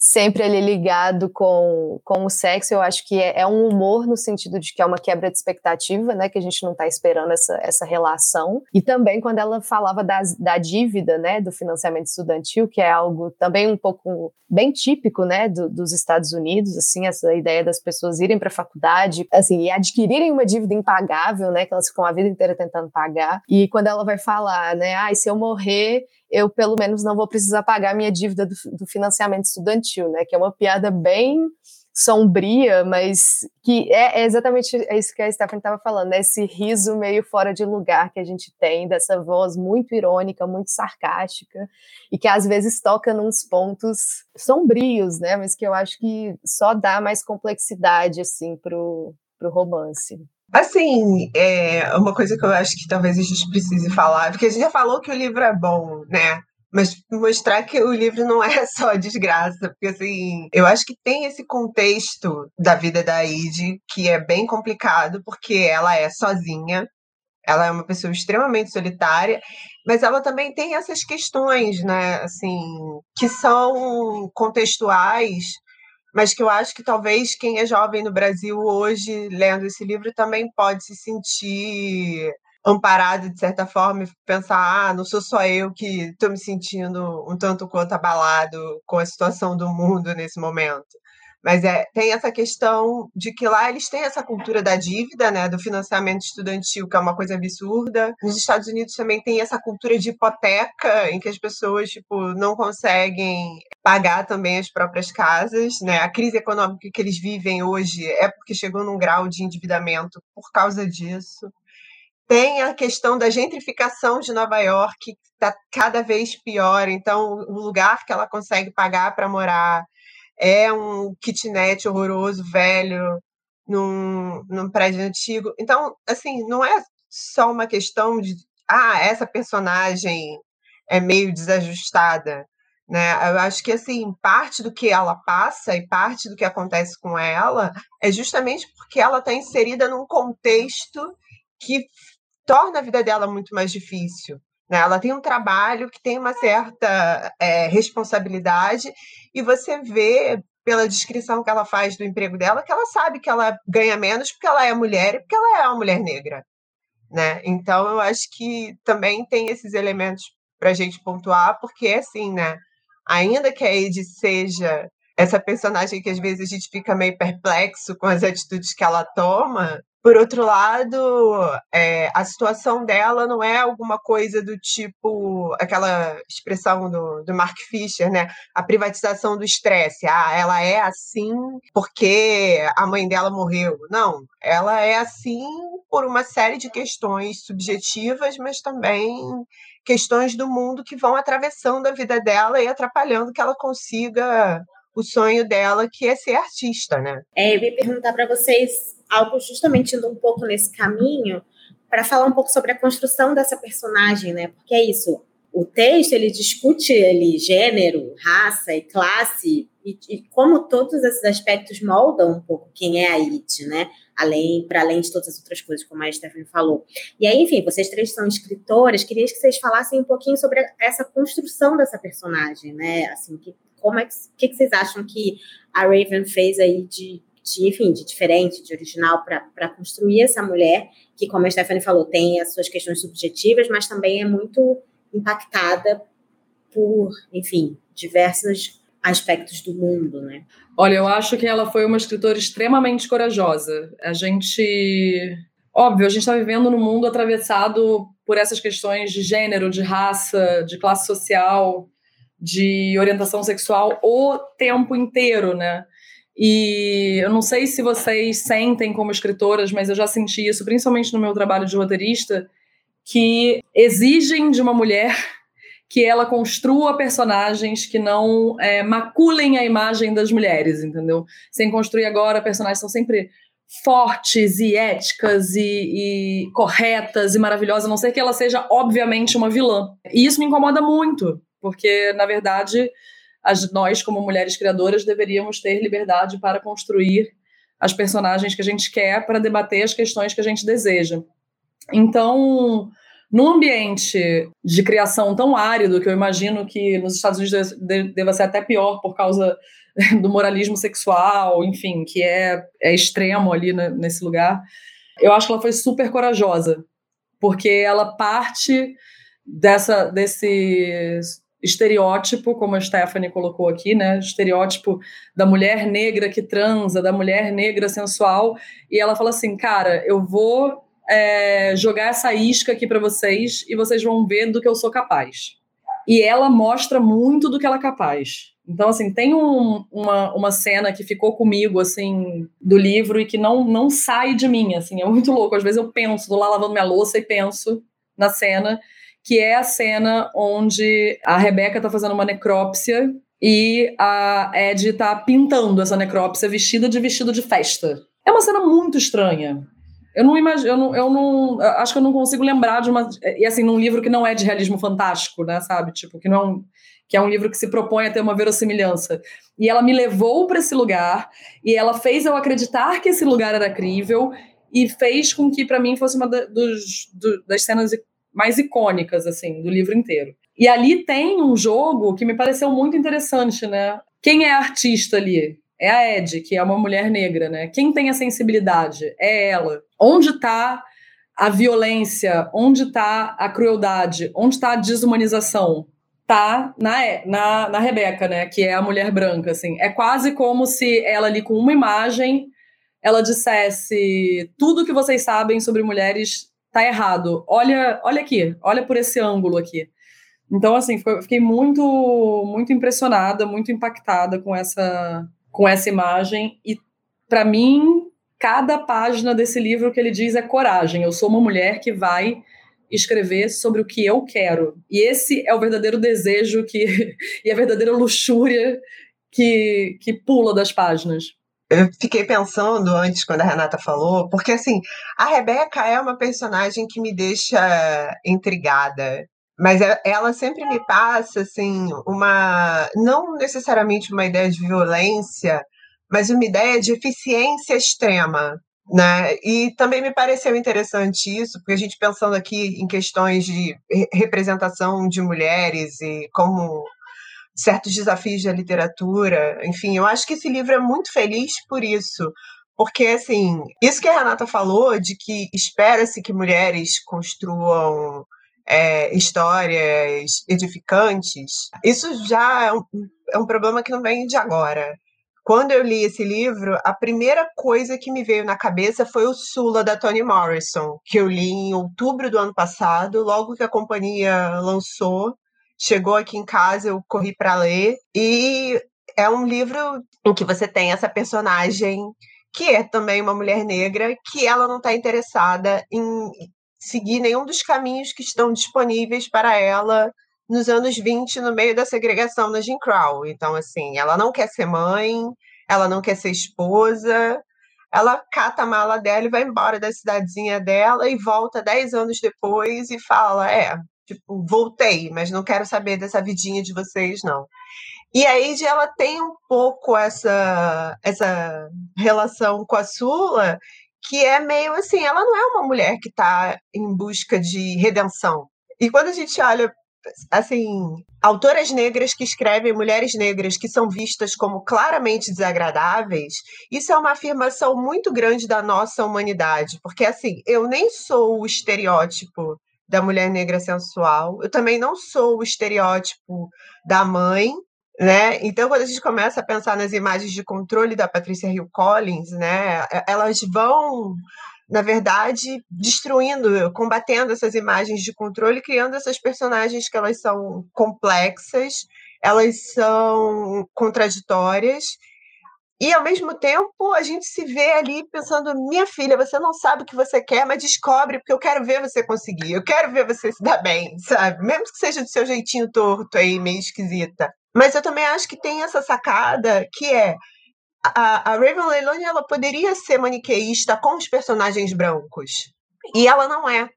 [SPEAKER 3] sempre ele ligado com, com o sexo, eu acho que é, é, um humor no sentido de que é uma quebra de expectativa, né, que a gente não está esperando essa, essa relação. E também quando ela falava das, da dívida, né, do financiamento estudantil, que é algo também um pouco bem típico, né, do, dos Estados Unidos, assim, essa ideia das pessoas irem para a faculdade, assim, e adquirirem uma dívida impagável, né, que elas ficam a vida inteira tentando pagar. E quando ela vai falar, né, ah, se eu morrer, eu pelo menos não vou precisar pagar minha dívida do, do financiamento estudantil, né? Que é uma piada bem sombria, mas que é, é exatamente isso que a Stephanie estava falando, né? esse riso meio fora de lugar que a gente tem, dessa voz muito irônica, muito sarcástica, e que às vezes toca nos pontos sombrios, né? Mas que eu acho que só dá mais complexidade, assim, pro, pro romance.
[SPEAKER 2] Assim, é uma coisa que eu acho que talvez a gente precise falar, porque a gente já falou que o livro é bom, né? Mas mostrar que o livro não é só desgraça, porque assim, eu acho que tem esse contexto da vida da Ide que é bem complicado, porque ela é sozinha, ela é uma pessoa extremamente solitária, mas ela também tem essas questões, né, assim, que são contextuais mas que eu acho que talvez quem é jovem no Brasil hoje, lendo esse livro, também pode se sentir amparado de certa forma e pensar, ah, não sou só eu que estou me sentindo um tanto quanto abalado com a situação do mundo nesse momento. Mas é, tem essa questão de que lá eles têm essa cultura da dívida, né, do financiamento estudantil, que é uma coisa absurda. Nos Estados Unidos também tem essa cultura de hipoteca, em que as pessoas tipo, não conseguem pagar também as próprias casas. Né? A crise econômica que eles vivem hoje é porque chegou num grau de endividamento por causa disso. Tem a questão da gentrificação de Nova York, que está cada vez pior. Então, o lugar que ela consegue pagar para morar é um kitnet horroroso, velho, num, num prédio antigo. Então, assim, não é só uma questão de, ah, essa personagem é meio desajustada, né? Eu acho que, assim, parte do que ela passa e parte do que acontece com ela é justamente porque ela está inserida num contexto que torna a vida dela muito mais difícil. Né? Ela tem um trabalho que tem uma certa é, responsabilidade e você vê pela descrição que ela faz do emprego dela que ela sabe que ela ganha menos porque ela é mulher e porque ela é uma mulher negra. Né? Então eu acho que também tem esses elementos para a gente pontuar, porque assim, né? Ainda que a Ed seja essa personagem que às vezes a gente fica meio perplexo com as atitudes que ela toma, por outro lado, é, a situação dela não é alguma coisa do tipo aquela expressão do, do Mark Fisher, né? A privatização do estresse. Ah, ela é assim porque a mãe dela morreu. Não, ela é assim por uma série de questões subjetivas, mas também questões do mundo que vão atravessando a vida dela e atrapalhando que ela consiga o sonho dela, que é ser artista, né?
[SPEAKER 1] É, eu ia perguntar para vocês algo justamente indo um pouco nesse caminho para falar um pouco sobre a construção dessa personagem, né? Porque é isso. O texto ele discute ele gênero, raça e classe e, e como todos esses aspectos moldam um pouco quem é a It, né? Além para além de todas as outras coisas, como a Stephanie falou. E aí, enfim, vocês três são escritoras. Queria que vocês falassem um pouquinho sobre essa construção dessa personagem, né? Assim, que como é que, que, que vocês acham que a Raven fez aí de de, enfim, de diferente, de original, para construir essa mulher, que, como a Stephanie falou, tem as suas questões subjetivas, mas também é muito impactada por, enfim, diversos aspectos do mundo, né?
[SPEAKER 4] Olha, eu acho que ela foi uma escritora extremamente corajosa. A gente, óbvio, a gente está vivendo num mundo atravessado por essas questões de gênero, de raça, de classe social, de orientação sexual o tempo inteiro, né? E eu não sei se vocês sentem como escritoras, mas eu já senti isso, principalmente no meu trabalho de roteirista, que exigem de uma mulher que ela construa personagens que não é, maculem a imagem das mulheres, entendeu? Sem construir agora, personagens são sempre fortes e éticas e, e corretas e maravilhosas, a não ser que ela seja, obviamente, uma vilã. E isso me incomoda muito, porque, na verdade, as, nós, como mulheres criadoras, deveríamos ter liberdade para construir as personagens que a gente quer para debater as questões que a gente deseja. Então, num ambiente de criação tão árido, que eu imagino que nos Estados Unidos deva ser até pior por causa do moralismo sexual, enfim, que é, é extremo ali nesse lugar, eu acho que ela foi super corajosa, porque ela parte dessa, desse estereótipo, como a Stephanie colocou aqui, né? Estereótipo da mulher negra que transa, da mulher negra sensual. E ela fala assim, cara, eu vou é, jogar essa isca aqui para vocês e vocês vão ver do que eu sou capaz. e ela mostra muito do que ela é capaz. Então, assim, tem um, uma, uma cena que ficou comigo, assim, do livro e que não, não sai de mim, assim, é muito louco. Às vezes eu penso, tô lá lavando minha louça e penso na cena, que é a cena onde a Rebeca tá fazendo uma necrópsia e a Ed tá pintando essa necrópsia vestida de vestido de festa. É uma cena muito estranha. Eu não imagino, eu não, eu não, acho que eu não consigo lembrar de uma, e assim, num livro que não é de realismo fantástico, né, sabe? Tipo, que não é um, que é um livro que se propõe a ter uma verossimilhança. E ela me levou para esse lugar e ela fez eu acreditar que esse lugar era crível e fez com que para mim fosse uma dos, do, das cenas mais icônicas assim do livro inteiro. E ali tem um jogo que me pareceu muito interessante, né? Quem é a artista ali? É a Ed, que é uma mulher negra, né? Quem tem a sensibilidade? É ela. Onde está a violência? Onde está a crueldade? Onde está a desumanização? Tá na, na, na Rebeca, né? Que é a mulher branca, assim. É quase como se ela ali com uma imagem ela dissesse tudo que vocês sabem sobre mulheres tá errado. Olha, olha aqui, olha por esse ângulo aqui. Então, assim, fiquei muito, muito impressionada, muito impactada com essa, com essa imagem. E, para mim, cada página desse livro que ele diz é coragem. Eu sou uma mulher que vai escrever sobre o que eu quero. E esse é o verdadeiro desejo que e a verdadeira luxúria que, que pula das páginas.
[SPEAKER 2] Eu fiquei pensando antes, quando a Renata falou, porque assim, a Rebeca é uma personagem que me deixa intrigada. Mas é, ela sempre me passa, assim, uma. Não necessariamente uma ideia de violência, mas uma ideia de eficiência extrema. Né? E também me pareceu interessante isso, porque a gente pensando aqui em questões de representação de mulheres e como certos desafios da literatura. Enfim, eu acho que esse livro é muito feliz por isso. Porque, assim, isso que a Renata falou, de que espera-se que mulheres construam é, histórias edificantes, isso já é um, é um problema que não vem de agora. Quando eu li esse livro, a primeira coisa que me veio na cabeça foi o Sula da Toni Morrison, que eu li em outubro do ano passado, logo que a companhia lançou chegou aqui em casa, eu corri para ler. E é um livro em que você tem essa personagem que é também uma mulher negra, que ela não está interessada em seguir nenhum dos caminhos que estão disponíveis para ela nos anos 20, no meio da segregação na Jim Crow. Então, assim, ela não quer ser mãe, ela não quer ser esposa, ela cata a mala dela e vai embora da cidadezinha dela e volta dez anos depois e fala: É, tipo, voltei, mas não quero saber dessa vidinha de vocês, não. E aí ela tem um pouco essa, essa relação com a Sula, que é meio assim, ela não é uma mulher que está em busca de redenção. E quando a gente olha assim, autoras negras que escrevem mulheres negras que são vistas como claramente desagradáveis, isso é uma afirmação muito grande da nossa humanidade, porque assim, eu nem sou o estereótipo da mulher negra sensual. Eu também não sou o estereótipo da mãe, né? Então, quando a gente começa a pensar nas imagens de controle da Patrícia Hill Collins, né, elas vão, na verdade, destruindo, combatendo essas imagens de controle, criando essas personagens que elas são complexas, elas são contraditórias e ao mesmo tempo a gente se vê ali pensando: minha filha, você não sabe o que você quer, mas descobre, porque eu quero ver você conseguir, eu quero ver você se dar bem, sabe? Mesmo que seja do seu jeitinho torto aí, meio esquisita. Mas eu também acho que tem essa sacada que é. A, a Raven Leilani ela poderia ser maniqueísta com os personagens brancos. E ela não é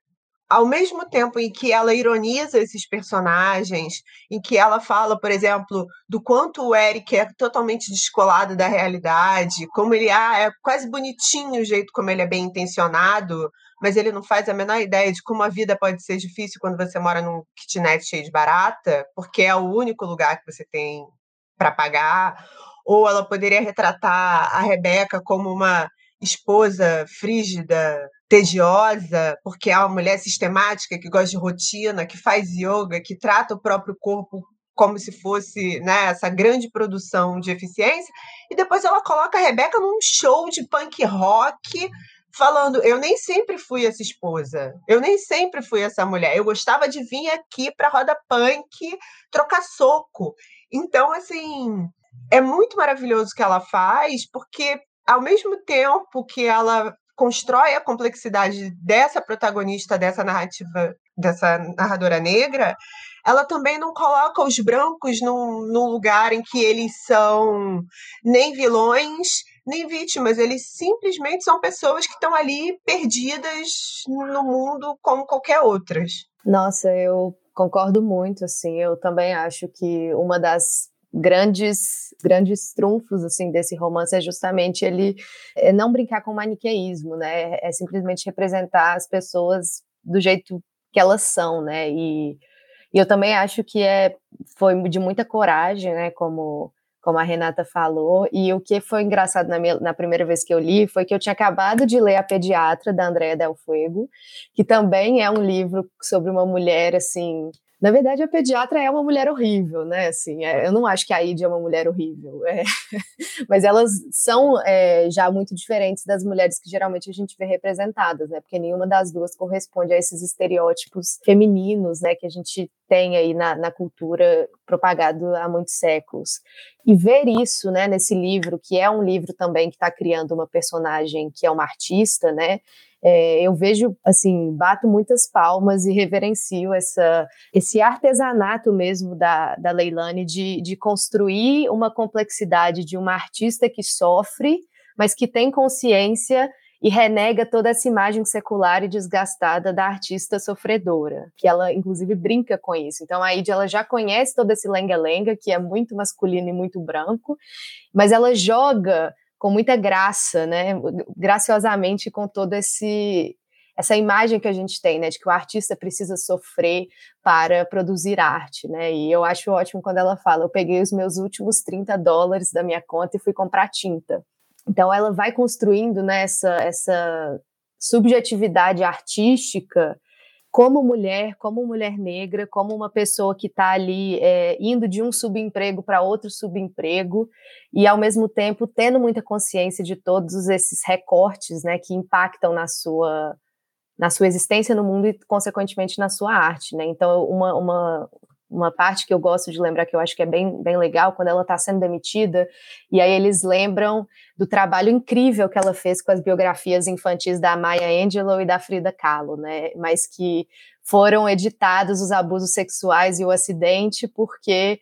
[SPEAKER 2] ao mesmo tempo em que ela ironiza esses personagens, em que ela fala, por exemplo, do quanto o Eric é totalmente descolado da realidade, como ele ah, é quase bonitinho o jeito como ele é bem intencionado, mas ele não faz a menor ideia de como a vida pode ser difícil quando você mora num kitnet cheio de barata, porque é o único lugar que você tem para pagar. Ou ela poderia retratar a Rebeca como uma esposa frígida, tediosa, porque é uma mulher sistemática, que gosta de rotina, que faz yoga, que trata o próprio corpo como se fosse né, essa grande produção de eficiência, e depois ela coloca a Rebeca num show de punk rock, falando: eu nem sempre fui essa esposa, eu nem sempre fui essa mulher. Eu gostava de vir aqui para roda punk trocar soco. Então, assim, é muito maravilhoso o que ela faz, porque ao mesmo tempo que ela constrói a complexidade dessa protagonista, dessa narrativa, dessa narradora negra, ela também não coloca os brancos num, num lugar em que eles são nem vilões, nem vítimas, eles simplesmente são pessoas que estão ali perdidas no mundo como qualquer outras.
[SPEAKER 3] Nossa, eu concordo muito, assim, eu também acho que uma das grandes grandes trunfos assim desse romance é justamente ele é não brincar com o maniqueísmo, né? É simplesmente representar as pessoas do jeito que elas são, né? E, e eu também acho que é foi de muita coragem, né? Como como a Renata falou, e o que foi engraçado na, minha, na primeira vez que eu li foi que eu tinha acabado de ler A Pediatra, da Andrea Del Fuego, que também é um livro sobre uma mulher, assim, na verdade, a pediatra é uma mulher horrível, né? Assim, é, eu não acho que a Id é uma mulher horrível, é, mas elas são é, já muito diferentes das mulheres que geralmente a gente vê representadas, né? Porque nenhuma das duas corresponde a esses estereótipos femininos, né? Que a gente tem aí na, na cultura propagado há muitos séculos. E ver isso, né? Nesse livro, que é um livro também que está criando uma personagem que é uma artista, né? É, eu vejo, assim, bato muitas palmas e reverencio essa, esse artesanato mesmo da, da Leilani de, de construir uma complexidade de uma artista que sofre, mas que tem consciência e renega toda essa imagem secular e desgastada da artista sofredora, que ela inclusive brinca com isso. Então a Id ela já conhece todo esse lenga-lenga que é muito masculino e muito branco, mas ela joga com muita graça, né? Graciosamente com todo esse essa imagem que a gente tem, né, de que o artista precisa sofrer para produzir arte, né? E eu acho ótimo quando ela fala: "Eu peguei os meus últimos 30 dólares da minha conta e fui comprar tinta". Então ela vai construindo né, essa, essa subjetividade artística como mulher, como mulher negra, como uma pessoa que está ali é, indo de um subemprego para outro subemprego e ao mesmo tempo tendo muita consciência de todos esses recortes, né, que impactam na sua na sua existência no mundo e consequentemente na sua arte, né? Então uma, uma uma parte que eu gosto de lembrar que eu acho que é bem, bem legal quando ela está sendo demitida e aí eles lembram do trabalho incrível que ela fez com as biografias infantis da Maya Angelou e da Frida Kahlo, né? Mas que foram editados os abusos sexuais e o acidente porque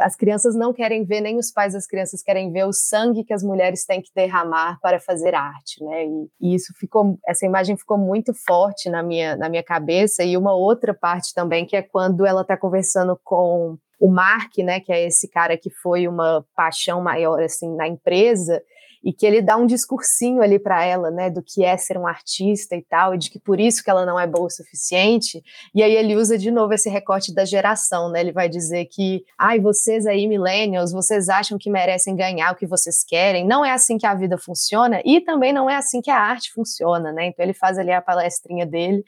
[SPEAKER 3] as crianças não querem ver, nem os pais das crianças querem ver o sangue que as mulheres têm que derramar para fazer arte, né? E, e, isso ficou, essa imagem ficou muito forte na minha, na minha cabeça. E uma outra parte também, que é quando ela está conversando com o Mark, né, que é esse cara que foi uma paixão maior assim na empresa, e que ele dá um discursinho ali para ela, né, do que é ser um artista e tal, e de que por isso que ela não é boa o suficiente. E aí ele usa de novo esse recorte da geração, né? Ele vai dizer que, ai, vocês aí millennials, vocês acham que merecem ganhar o que vocês querem. Não é assim que a vida funciona e também não é assim que a arte funciona, né? Então ele faz ali a palestrinha dele.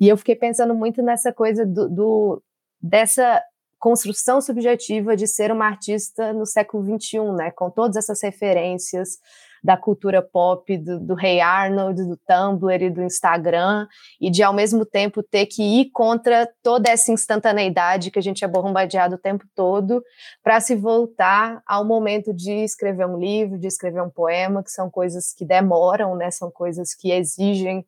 [SPEAKER 3] E eu fiquei pensando muito nessa coisa do, do dessa construção subjetiva de ser uma artista no século XXI, né, com todas essas referências da cultura pop, do, do Rei Arnold, do Tumblr e do Instagram, e de ao mesmo tempo ter que ir contra toda essa instantaneidade que a gente é bombardeado o tempo todo, para se voltar ao momento de escrever um livro, de escrever um poema, que são coisas que demoram, né, são coisas que exigem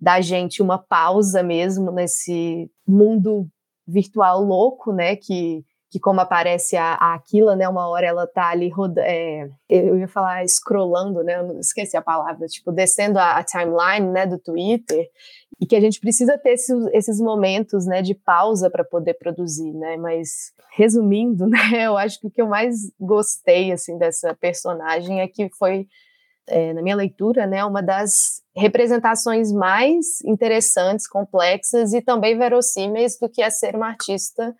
[SPEAKER 3] da gente uma pausa mesmo nesse mundo virtual louco, né? Que, que como aparece a, a Aquila, né? Uma hora ela tá ali rodando, é, eu ia falar scrollando, né? Eu esqueci a palavra, tipo, descendo a, a, timeline, né? Do Twitter, e que a gente precisa ter esses, esses momentos, né? De pausa para poder produzir, né? Mas resumindo, né? Eu acho que o que eu mais gostei, assim, dessa personagem é que foi é, na minha leitura, né, uma das representações mais interessantes, complexas e também verossímeis do que é ser uma artista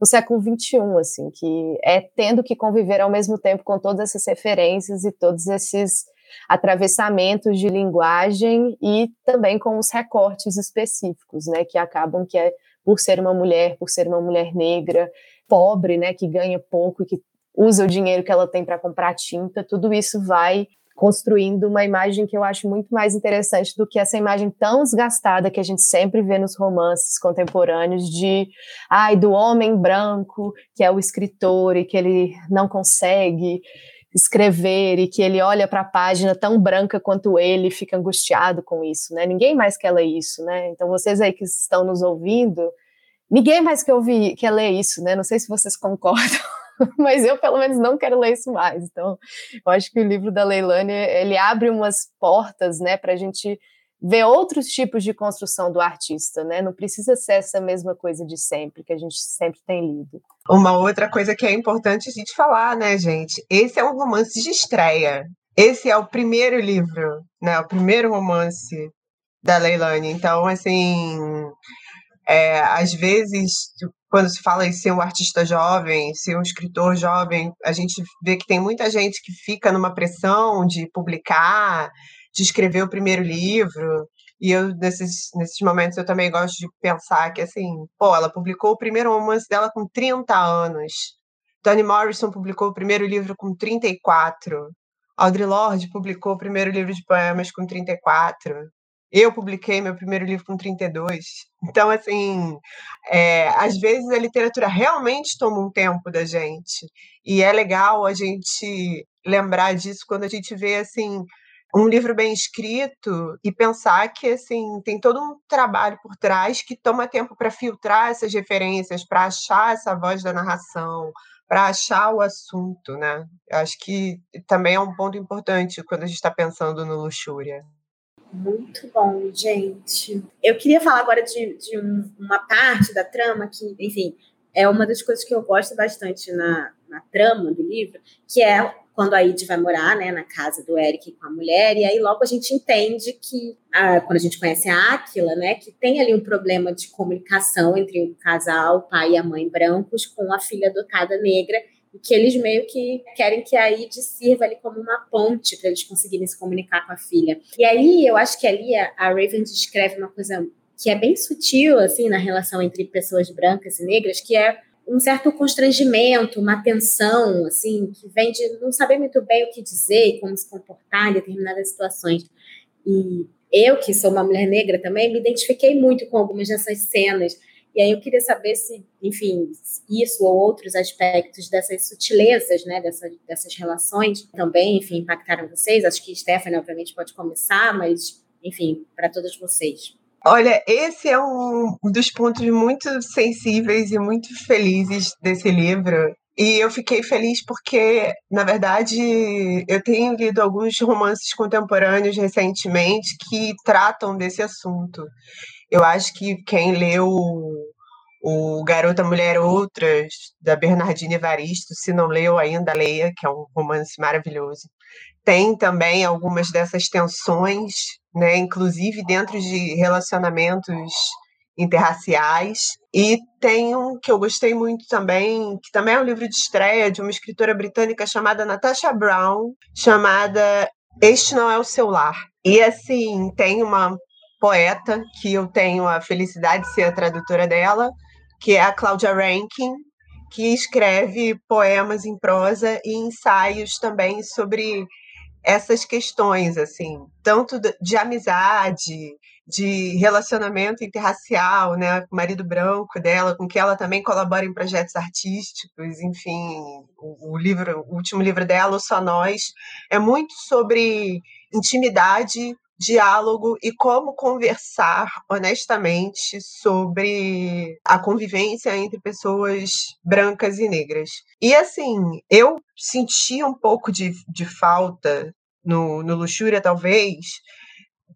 [SPEAKER 3] no século XXI, assim, que é tendo que conviver ao mesmo tempo com todas essas referências e todos esses atravessamentos de linguagem e também com os recortes específicos, né, que acabam que é por ser uma mulher, por ser uma mulher negra, pobre, né, que ganha pouco e que usa o dinheiro que ela tem para comprar tinta, tudo isso vai construindo uma imagem que eu acho muito mais interessante do que essa imagem tão desgastada que a gente sempre vê nos romances contemporâneos de ai do homem branco que é o escritor e que ele não consegue escrever e que ele olha para a página tão branca quanto ele fica angustiado com isso, né? Ninguém mais quer ler isso, né? Então vocês aí que estão nos ouvindo, ninguém mais quer ouvir, quer ler isso, né? Não sei se vocês concordam. mas eu pelo menos não quero ler isso mais. Então, eu acho que o livro da Leilani ele abre umas portas, né, para a gente ver outros tipos de construção do artista, né? Não precisa ser essa mesma coisa de sempre que a gente sempre tem lido.
[SPEAKER 2] Uma outra coisa que é importante a gente falar, né, gente? Esse é um romance de estreia. Esse é o primeiro livro, né? O primeiro romance da Leilani. Então, assim, é, às vezes quando se fala em ser um artista jovem, ser um escritor jovem, a gente vê que tem muita gente que fica numa pressão de publicar, de escrever o primeiro livro. E eu, nesses, nesses momentos, eu também gosto de pensar que, assim, pô, ela publicou o primeiro romance dela com 30 anos. Toni Morrison publicou o primeiro livro com 34. Audre Lorde publicou o primeiro livro de poemas com 34. Eu publiquei meu primeiro livro com 32. Então, assim, é, às vezes a literatura realmente toma um tempo da gente. E é legal a gente lembrar disso quando a gente vê, assim, um livro bem escrito e pensar que assim tem todo um trabalho por trás que toma tempo para filtrar essas referências, para achar essa voz da narração, para achar o assunto, né? Acho que também é um ponto importante quando a gente está pensando no luxúria.
[SPEAKER 1] Muito bom, gente. Eu queria falar agora de, de um, uma parte da trama que, enfim, é uma das coisas que eu gosto bastante na, na trama do livro, que é quando a Id vai morar né, na casa do Eric com a mulher, e aí logo a gente entende que, a, quando a gente conhece a Aquila, né, que tem ali um problema de comunicação entre o casal, o pai e a mãe brancos, com a filha adotada negra, e que eles meio que querem que a Id sirva ali como uma ponte para eles conseguirem se comunicar com a filha. E aí eu acho que ali a, a Raven descreve uma coisa que é bem sutil assim na relação entre pessoas brancas e negras, que é um certo constrangimento, uma tensão, assim, que vem de não saber muito bem o que dizer e como se comportar em determinadas situações. E eu, que sou uma mulher negra também, me identifiquei muito com algumas dessas cenas e aí eu queria saber se, enfim, isso ou outros aspectos dessas sutilezas, né, dessas, dessas relações também, enfim, impactaram vocês. Acho que Stephanie, obviamente, pode começar, mas, enfim, para todos vocês.
[SPEAKER 2] Olha, esse é um dos pontos muito sensíveis e muito felizes desse livro. E eu fiquei feliz porque, na verdade, eu tenho lido alguns romances contemporâneos recentemente que tratam desse assunto. Eu acho que quem leu o Garota Mulher Outras, da Bernardine Evaristo, se não leu ainda, leia, que é um romance maravilhoso. Tem também algumas dessas tensões, né, inclusive dentro de relacionamentos interraciais. E tem um que eu gostei muito também, que também é um livro de estreia de uma escritora britânica chamada Natasha Brown, chamada Este Não É o Seu Lar. E assim, tem uma poeta, que eu tenho a felicidade de ser a tradutora dela, que é a Claudia Rankin, que escreve poemas em prosa e ensaios também sobre essas questões, assim, tanto de amizade, de relacionamento interracial, né, com o marido branco dela, com que ela também colabora em projetos artísticos, enfim, o, o livro, o último livro dela, o Só Nós, é muito sobre intimidade diálogo e como conversar honestamente sobre a convivência entre pessoas brancas e negras. E assim, eu senti um pouco de, de falta no, no Luxúria, talvez,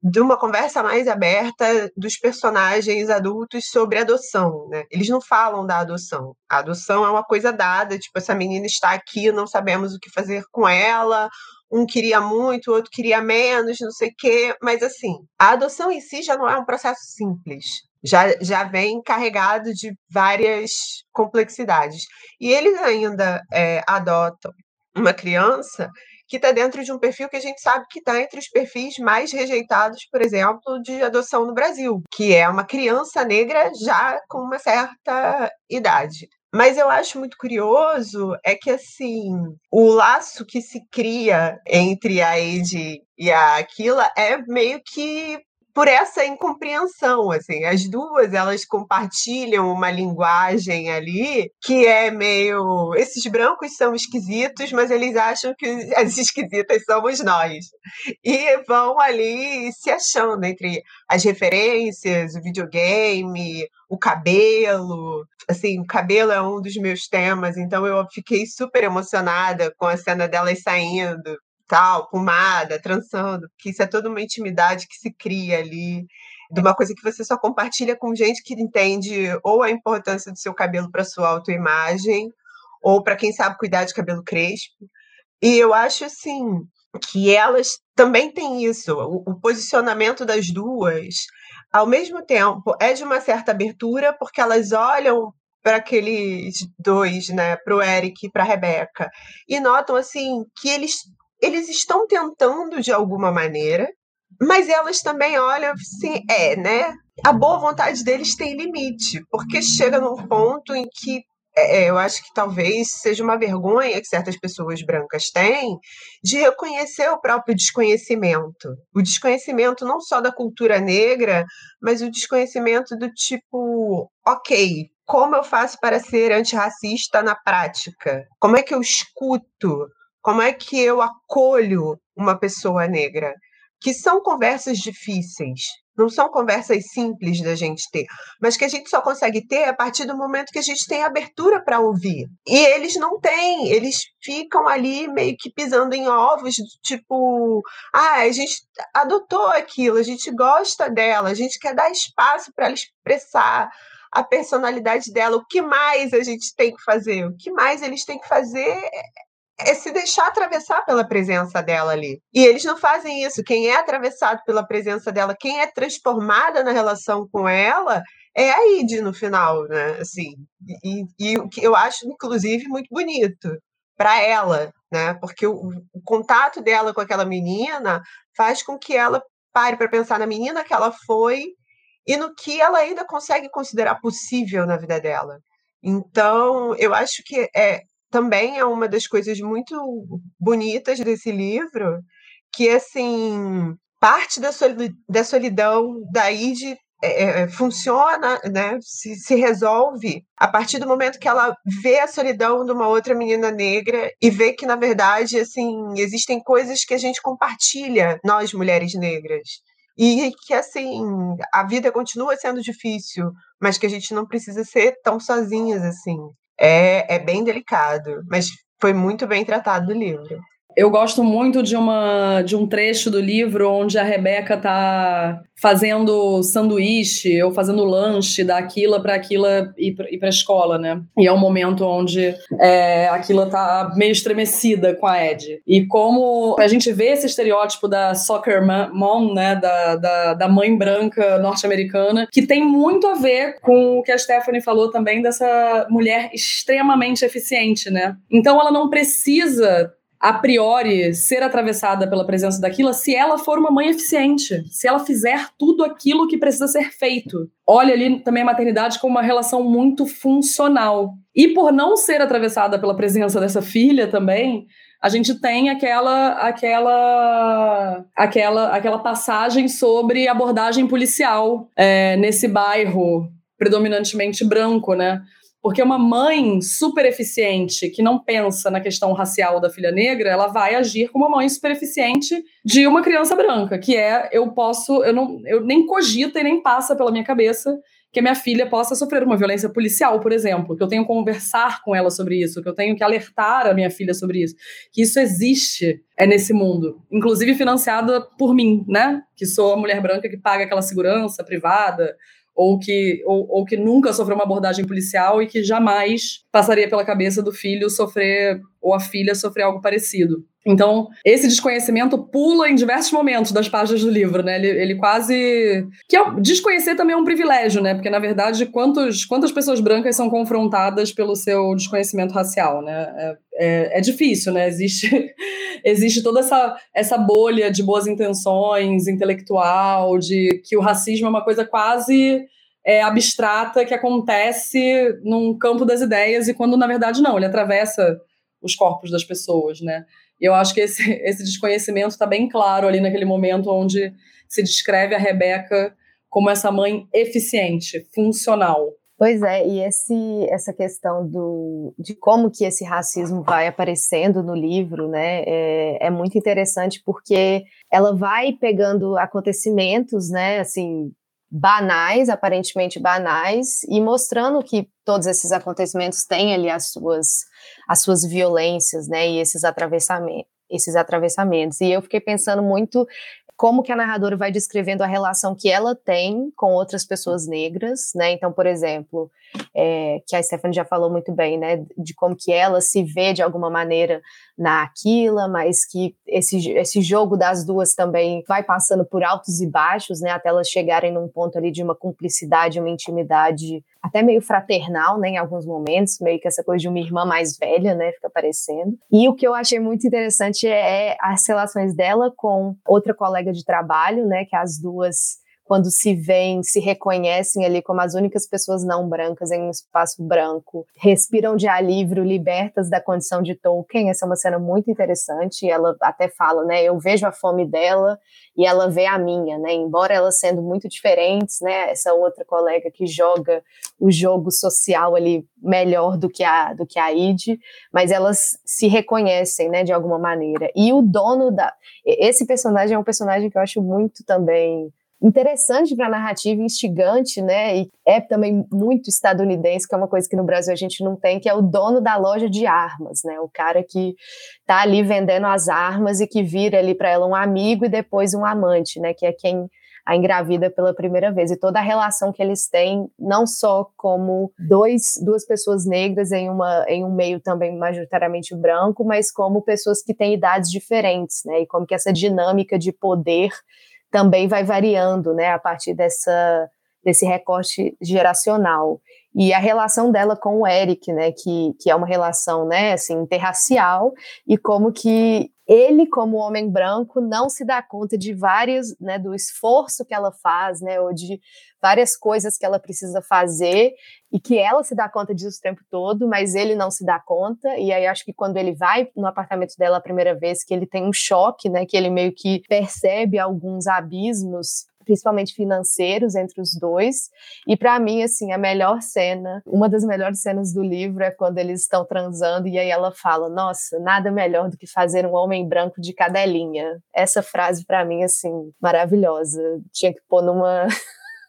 [SPEAKER 2] de uma conversa mais aberta dos personagens adultos sobre adoção, né? Eles não falam da adoção. A adoção é uma coisa dada, tipo, essa menina está aqui, não sabemos o que fazer com ela, um queria muito, o outro queria menos, não sei o quê. Mas, assim, a adoção em si já não é um processo simples. Já, já vem carregado de várias complexidades. E eles ainda é, adotam uma criança que está dentro de um perfil que a gente sabe que está entre os perfis mais rejeitados, por exemplo, de adoção no Brasil, que é uma criança negra já com uma certa idade. Mas eu acho muito curioso é que assim, o laço que se cria entre a Ed e a Aquila é meio que por essa incompreensão, assim, as duas elas compartilham uma linguagem ali que é meio esses brancos são esquisitos, mas eles acham que as esquisitas somos nós. E vão ali se achando entre as referências, o videogame, o cabelo, assim, o cabelo é um dos meus temas, então eu fiquei super emocionada com a cena delas saindo tal, pomada, trançando, que isso é toda uma intimidade que se cria ali, de uma coisa que você só compartilha com gente que entende ou a importância do seu cabelo para sua autoimagem, ou para quem sabe cuidar de cabelo crespo. E eu acho assim que elas também têm isso, o, o posicionamento das duas, ao mesmo tempo, é de uma certa abertura, porque elas olham para aqueles dois, né, para o Eric e para a Rebeca, e notam assim que eles eles estão tentando de alguma maneira, mas elas também olham assim, é, né? A boa vontade deles tem limite, porque chega num ponto em que é, é, eu acho que talvez seja uma vergonha que certas pessoas brancas têm de reconhecer o próprio desconhecimento. O desconhecimento não só da cultura negra, mas o desconhecimento do tipo, ok, como eu faço para ser antirracista na prática? Como é que eu escuto como é que eu acolho uma pessoa negra? Que são conversas difíceis, não são conversas simples da gente ter, mas que a gente só consegue ter a partir do momento que a gente tem abertura para ouvir. E eles não têm, eles ficam ali meio que pisando em ovos, tipo, ah, a gente adotou aquilo, a gente gosta dela, a gente quer dar espaço para ela expressar a personalidade dela. O que mais a gente tem que fazer? O que mais eles têm que fazer é se deixar atravessar pela presença dela ali. E eles não fazem isso. Quem é atravessado pela presença dela, quem é transformada na relação com ela, é a Id no final, né? Assim, e, o que eu acho, inclusive, muito bonito para ela, né? Porque o, o, contato dela com aquela menina faz com que ela pare para pensar na menina que ela foi e no que ela ainda consegue considerar possível na vida dela. Então, eu acho que é, também é uma das coisas muito bonitas desse livro, que assim parte da, da solidão da Ide é, é, funciona, né, se, se resolve a partir do momento que ela vê a solidão de uma outra menina negra e vê que na verdade assim existem coisas que a gente compartilha nós mulheres negras. E que assim a vida continua sendo difícil, mas que a gente não precisa ser tão sozinhas assim é, é bem delicado, mas foi muito bem tratado no livro.
[SPEAKER 4] Eu gosto muito de, uma, de um trecho do livro onde a Rebeca tá fazendo sanduíche ou fazendo lanche da Aquila para Aquila ir para a escola, né? E é um momento onde é, a Aquila tá meio estremecida com a Ed. E como a gente vê esse estereótipo da soccer mom, né? Da, da, da mãe branca norte-americana, que tem muito a ver com o que a Stephanie falou também dessa mulher extremamente eficiente, né? Então ela não precisa a priori ser atravessada pela presença daquilo se ela for uma mãe eficiente, se ela fizer tudo aquilo que precisa ser feito. Olha ali também a maternidade como uma relação muito funcional. E por não ser atravessada pela presença dessa filha também, a gente tem aquela aquela aquela aquela passagem sobre abordagem policial é, nesse bairro predominantemente branco, né? Porque uma mãe super eficiente que não pensa na questão racial da filha negra, ela vai agir como uma mãe super eficiente de uma criança branca, que é eu posso, eu não, eu nem cogita e nem passa pela minha cabeça que a minha filha possa sofrer uma violência policial, por exemplo, que eu tenho que conversar com ela sobre isso, que eu tenho que alertar a minha filha sobre isso, que isso existe é nesse mundo, inclusive financiada por mim, né? Que sou a mulher branca que paga aquela segurança privada, ou que, ou, ou, que nunca sofreu uma abordagem policial e que jamais passaria pela cabeça do filho sofrer, ou a filha sofrer algo parecido. Então, esse desconhecimento pula em diversos momentos das páginas do livro, né? Ele, ele quase. Que é, desconhecer também é um privilégio, né? Porque, na verdade, quantos, quantas pessoas brancas são confrontadas pelo seu desconhecimento racial, né? É, é, é difícil, né? Existe, existe toda essa, essa bolha de boas intenções intelectual, de que o racismo é uma coisa quase é, abstrata que acontece num campo das ideias e quando na verdade não, ele atravessa os corpos das pessoas, né? E eu acho que esse, esse desconhecimento está bem claro ali naquele momento onde se descreve a Rebeca como essa mãe eficiente, funcional.
[SPEAKER 3] Pois é, e esse, essa questão do, de como que esse racismo vai aparecendo no livro, né, é, é muito interessante porque ela vai pegando acontecimentos, né, assim, banais, aparentemente banais, e mostrando que todos esses acontecimentos têm ali as suas, as suas violências, né, e esses atravessamentos, esses atravessamentos. E eu fiquei pensando muito como que a narradora vai descrevendo a relação que ela tem com outras pessoas negras, né? Então, por exemplo, é, que a Stephanie já falou muito bem, né? De como que ela se vê de alguma maneira na Aquila, mas que esse, esse jogo das duas também vai passando por altos e baixos, né? Até elas chegarem num ponto ali de uma cumplicidade, uma intimidade até meio fraternal, né, em alguns momentos, meio que essa coisa de uma irmã mais velha, né, fica aparecendo. E o que eu achei muito interessante é as relações dela com outra colega de trabalho, né, que as duas quando se veem, se reconhecem ali como as únicas pessoas não brancas em um espaço branco, respiram de alívio, libertas da condição de Tolkien. Essa é uma cena muito interessante. Ela até fala, né? Eu vejo a fome dela e ela vê a minha, né? Embora elas sendo muito diferentes, né? Essa outra colega que joga o jogo social ali melhor do que a do que a Id, mas elas se reconhecem, né? De alguma maneira. E o dono da esse personagem é um personagem que eu acho muito também interessante para a narrativa, instigante, né? E é também muito estadunidense, que é uma coisa que no Brasil a gente não tem, que é o dono da loja de armas, né? O cara que tá ali vendendo as armas e que vira ali para ela um amigo e depois um amante, né? Que é quem a engravida pela primeira vez e toda a relação que eles têm, não só como dois, duas pessoas negras em, uma, em um meio também majoritariamente branco, mas como pessoas que têm idades diferentes, né? E como que essa dinâmica de poder também vai variando, né, a partir dessa, desse recorte geracional. E a relação dela com o Eric, né, que, que é uma relação, né, assim, interracial, e como que ele, como homem branco, não se dá conta de várias, né, do esforço que ela faz, né, ou de várias coisas que ela precisa fazer e que ela se dá conta disso o tempo todo, mas ele não se dá conta. E aí acho que quando ele vai no apartamento dela a primeira vez, que ele tem um choque, né, que ele meio que percebe alguns abismos principalmente financeiros entre os dois. E para mim, assim, a melhor cena, uma das melhores cenas do livro é quando eles estão transando e aí ela fala: "Nossa, nada melhor do que fazer um homem branco de cadelinha". Essa frase para mim assim, maravilhosa. Tinha que pôr numa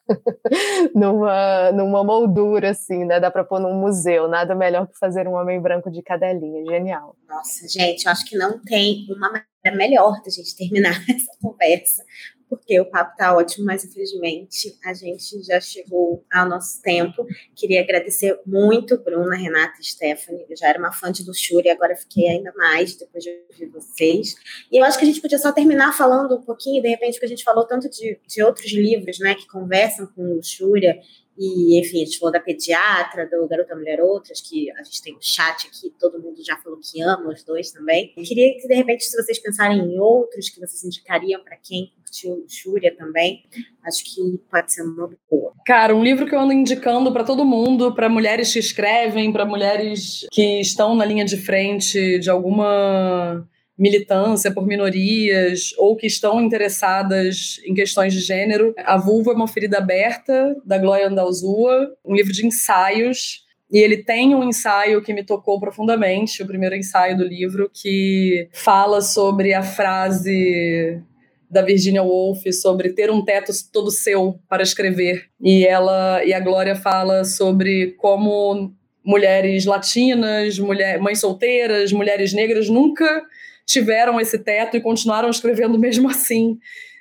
[SPEAKER 3] numa, numa moldura, assim, né? Dá para pôr num museu. Nada melhor que fazer um homem branco de cadelinha. Genial.
[SPEAKER 1] Nossa, gente, eu acho que não tem uma maneira melhor da gente terminar essa conversa porque o papo tá ótimo, mas infelizmente a gente já chegou ao nosso tempo. Queria agradecer muito, Bruna, Renata e Stephanie. Eu já era uma fã de Luxúria, agora fiquei ainda mais depois de ouvir vocês. E eu acho que a gente podia só terminar falando um pouquinho, de repente, que a gente falou tanto de, de outros livros, né, que conversam com Luxúria e, enfim, a gente falou da pediatra, do Garota Mulher Outras, que a gente tem um chat aqui, todo mundo já falou que ama os dois também. Eu queria que, de repente, se vocês pensarem em outros que vocês indicariam para quem curtiu Júlia também, acho que pode ser uma boa.
[SPEAKER 4] Cara, um livro que eu ando indicando para todo mundo, para mulheres que escrevem, para mulheres que estão na linha de frente de alguma militância por minorias ou que estão interessadas em questões de gênero. A Vulva é uma ferida aberta, da Glória Andalzua, um livro de ensaios. E ele tem um ensaio que me tocou profundamente, o primeiro ensaio do livro, que fala sobre a frase da Virginia Woolf sobre ter um teto todo seu para escrever. E ela e a Glória fala sobre como mulheres latinas, mulher, mães solteiras, mulheres negras nunca tiveram esse teto e continuaram escrevendo mesmo assim.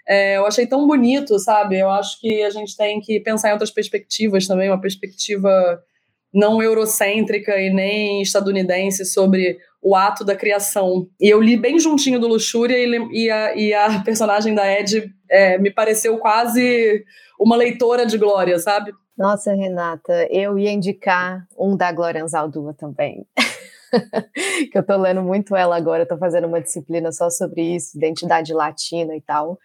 [SPEAKER 4] É, eu achei tão bonito, sabe? Eu acho que a gente tem que pensar em outras perspectivas também, uma perspectiva não eurocêntrica e nem estadunidense sobre o ato da criação. E eu li bem juntinho do Luxúria e, e, a, e a, personagem da Ed é, me pareceu quase uma leitora de Glória, sabe?
[SPEAKER 3] Nossa, Renata, eu ia indicar um da Glória Anzaldúa também. que eu tô lendo muito ela agora, estou fazendo uma disciplina só sobre isso, identidade latina e tal.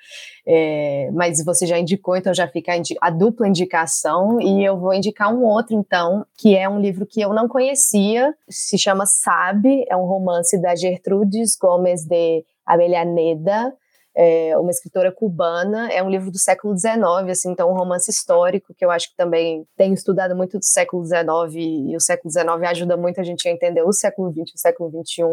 [SPEAKER 3] É, mas você já indicou, então já fica a, dupla indicação, e eu vou indicar um outro, então, que é um livro que eu não conhecia, se chama Sabe, é um romance da Gertrudes Gomes de Abellaneda, é uma escritora cubana, é um livro do século XIX, assim, então um romance histórico que eu acho que também tenho estudado muito do século XIX e o século XIX ajuda muito a gente a entender o século XX e o século XXI,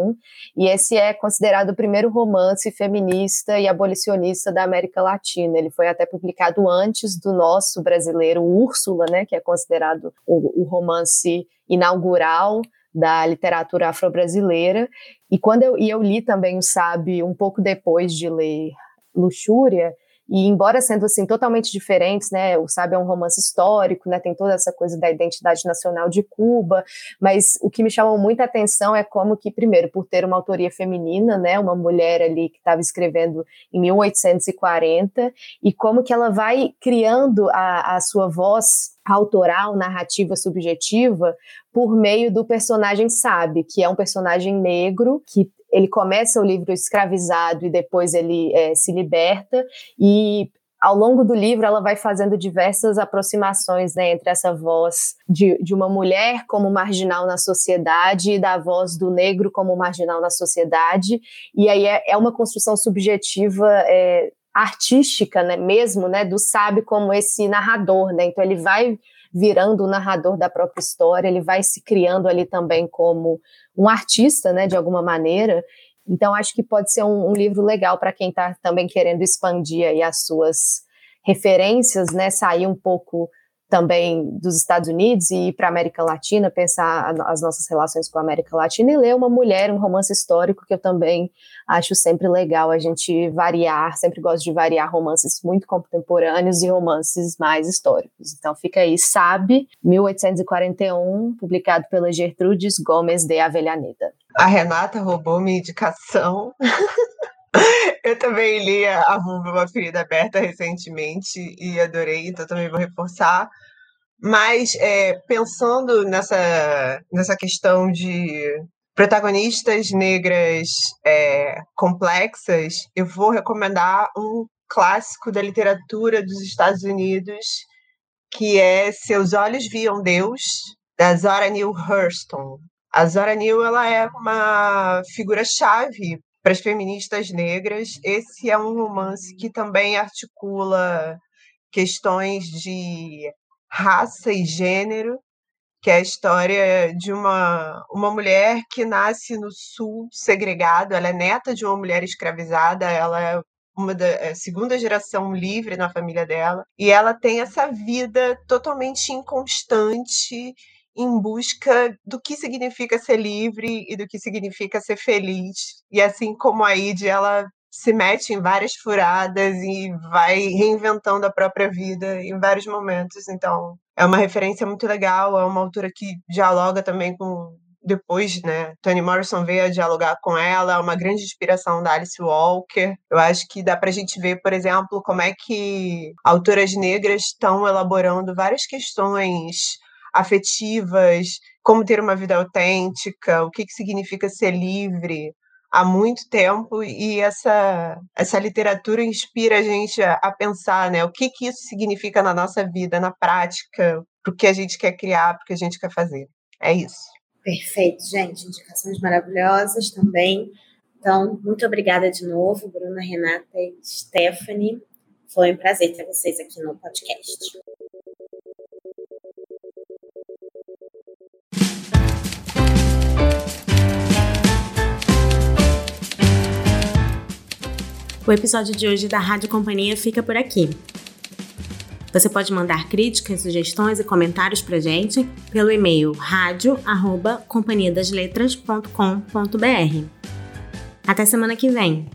[SPEAKER 3] e esse é considerado o primeiro romance feminista e abolicionista da América Latina, ele foi até publicado antes do nosso brasileiro Úrsula, né, que é considerado o, o romance inaugural da literatura afro-brasileira. E quando eu, e eu li também o Sabe um pouco depois de ler Luxúria, e embora sendo assim totalmente diferentes, né, o Sabe é um romance histórico, né, tem toda essa coisa da identidade nacional de Cuba, mas o que me chamou muita atenção é como que primeiro por ter uma autoria feminina, né, uma mulher ali que estava escrevendo em 1840 e como que ela vai criando a, a sua voz autoral, narrativa subjetiva, por meio do personagem Sabe, que é um personagem negro que ele começa o livro escravizado e depois ele é, se liberta. E ao longo do livro ela vai fazendo diversas aproximações né, entre essa voz de, de uma mulher como marginal na sociedade e da voz do negro como marginal na sociedade. E aí é, é uma construção subjetiva é, artística né, mesmo né, do Sabe como esse narrador né, então ele vai virando o narrador da própria história, ele vai se criando ali também como um artista, né, de alguma maneira. Então, acho que pode ser um, um livro legal para quem está também querendo expandir aí as suas referências, né, sair um pouco também dos Estados Unidos e ir para a América Latina, pensar as nossas relações com a América Latina e ler uma mulher, um romance histórico que eu também acho sempre legal a gente variar, sempre gosto de variar romances muito contemporâneos e romances mais históricos. Então fica aí, Sabe, 1841, publicado pela Gertrudes Gomes de Avellaneda.
[SPEAKER 2] A Renata roubou minha indicação. Eu também li A Vulva Uma Ferida Aberta recentemente e adorei, então também vou reforçar. Mas é, pensando nessa, nessa questão de protagonistas negras é, complexas, eu vou recomendar um clássico da literatura dos Estados Unidos, que é Seus Olhos Viam Deus, da Zora Neale Hurston. A Zora Neale ela é uma figura-chave para as feministas negras. Esse é um romance que também articula questões de raça e gênero, que é a história de uma, uma mulher que nasce no sul segregado, ela é neta de uma mulher escravizada, ela é uma da é segunda geração livre na família dela, e ela tem essa vida totalmente inconstante em busca do que significa ser livre e do que significa ser feliz. E assim como a Id, ela se mete em várias furadas e vai reinventando a própria vida em vários momentos. Então, é uma referência muito legal, é uma autora que dialoga também com depois, né, Toni Morrison veio a dialogar com ela, é uma grande inspiração da Alice Walker. Eu acho que dá para a gente ver, por exemplo, como é que autoras negras estão elaborando várias questões afetivas, como ter uma vida autêntica, o que, que significa ser livre há muito tempo e essa essa literatura inspira a gente a, a pensar, né, o que que isso significa na nossa vida, na prática, para o que a gente quer criar, para o que a gente quer fazer. É isso.
[SPEAKER 1] Perfeito, gente. Indicações maravilhosas também. Então, muito obrigada de novo, Bruna, Renata e Stephanie. Foi um prazer ter vocês aqui no podcast. O episódio de hoje da Rádio Companhia fica por aqui. Você pode mandar críticas, sugestões e comentários para gente pelo e-mail radio@companhiadasletras.com.br. Até semana que vem.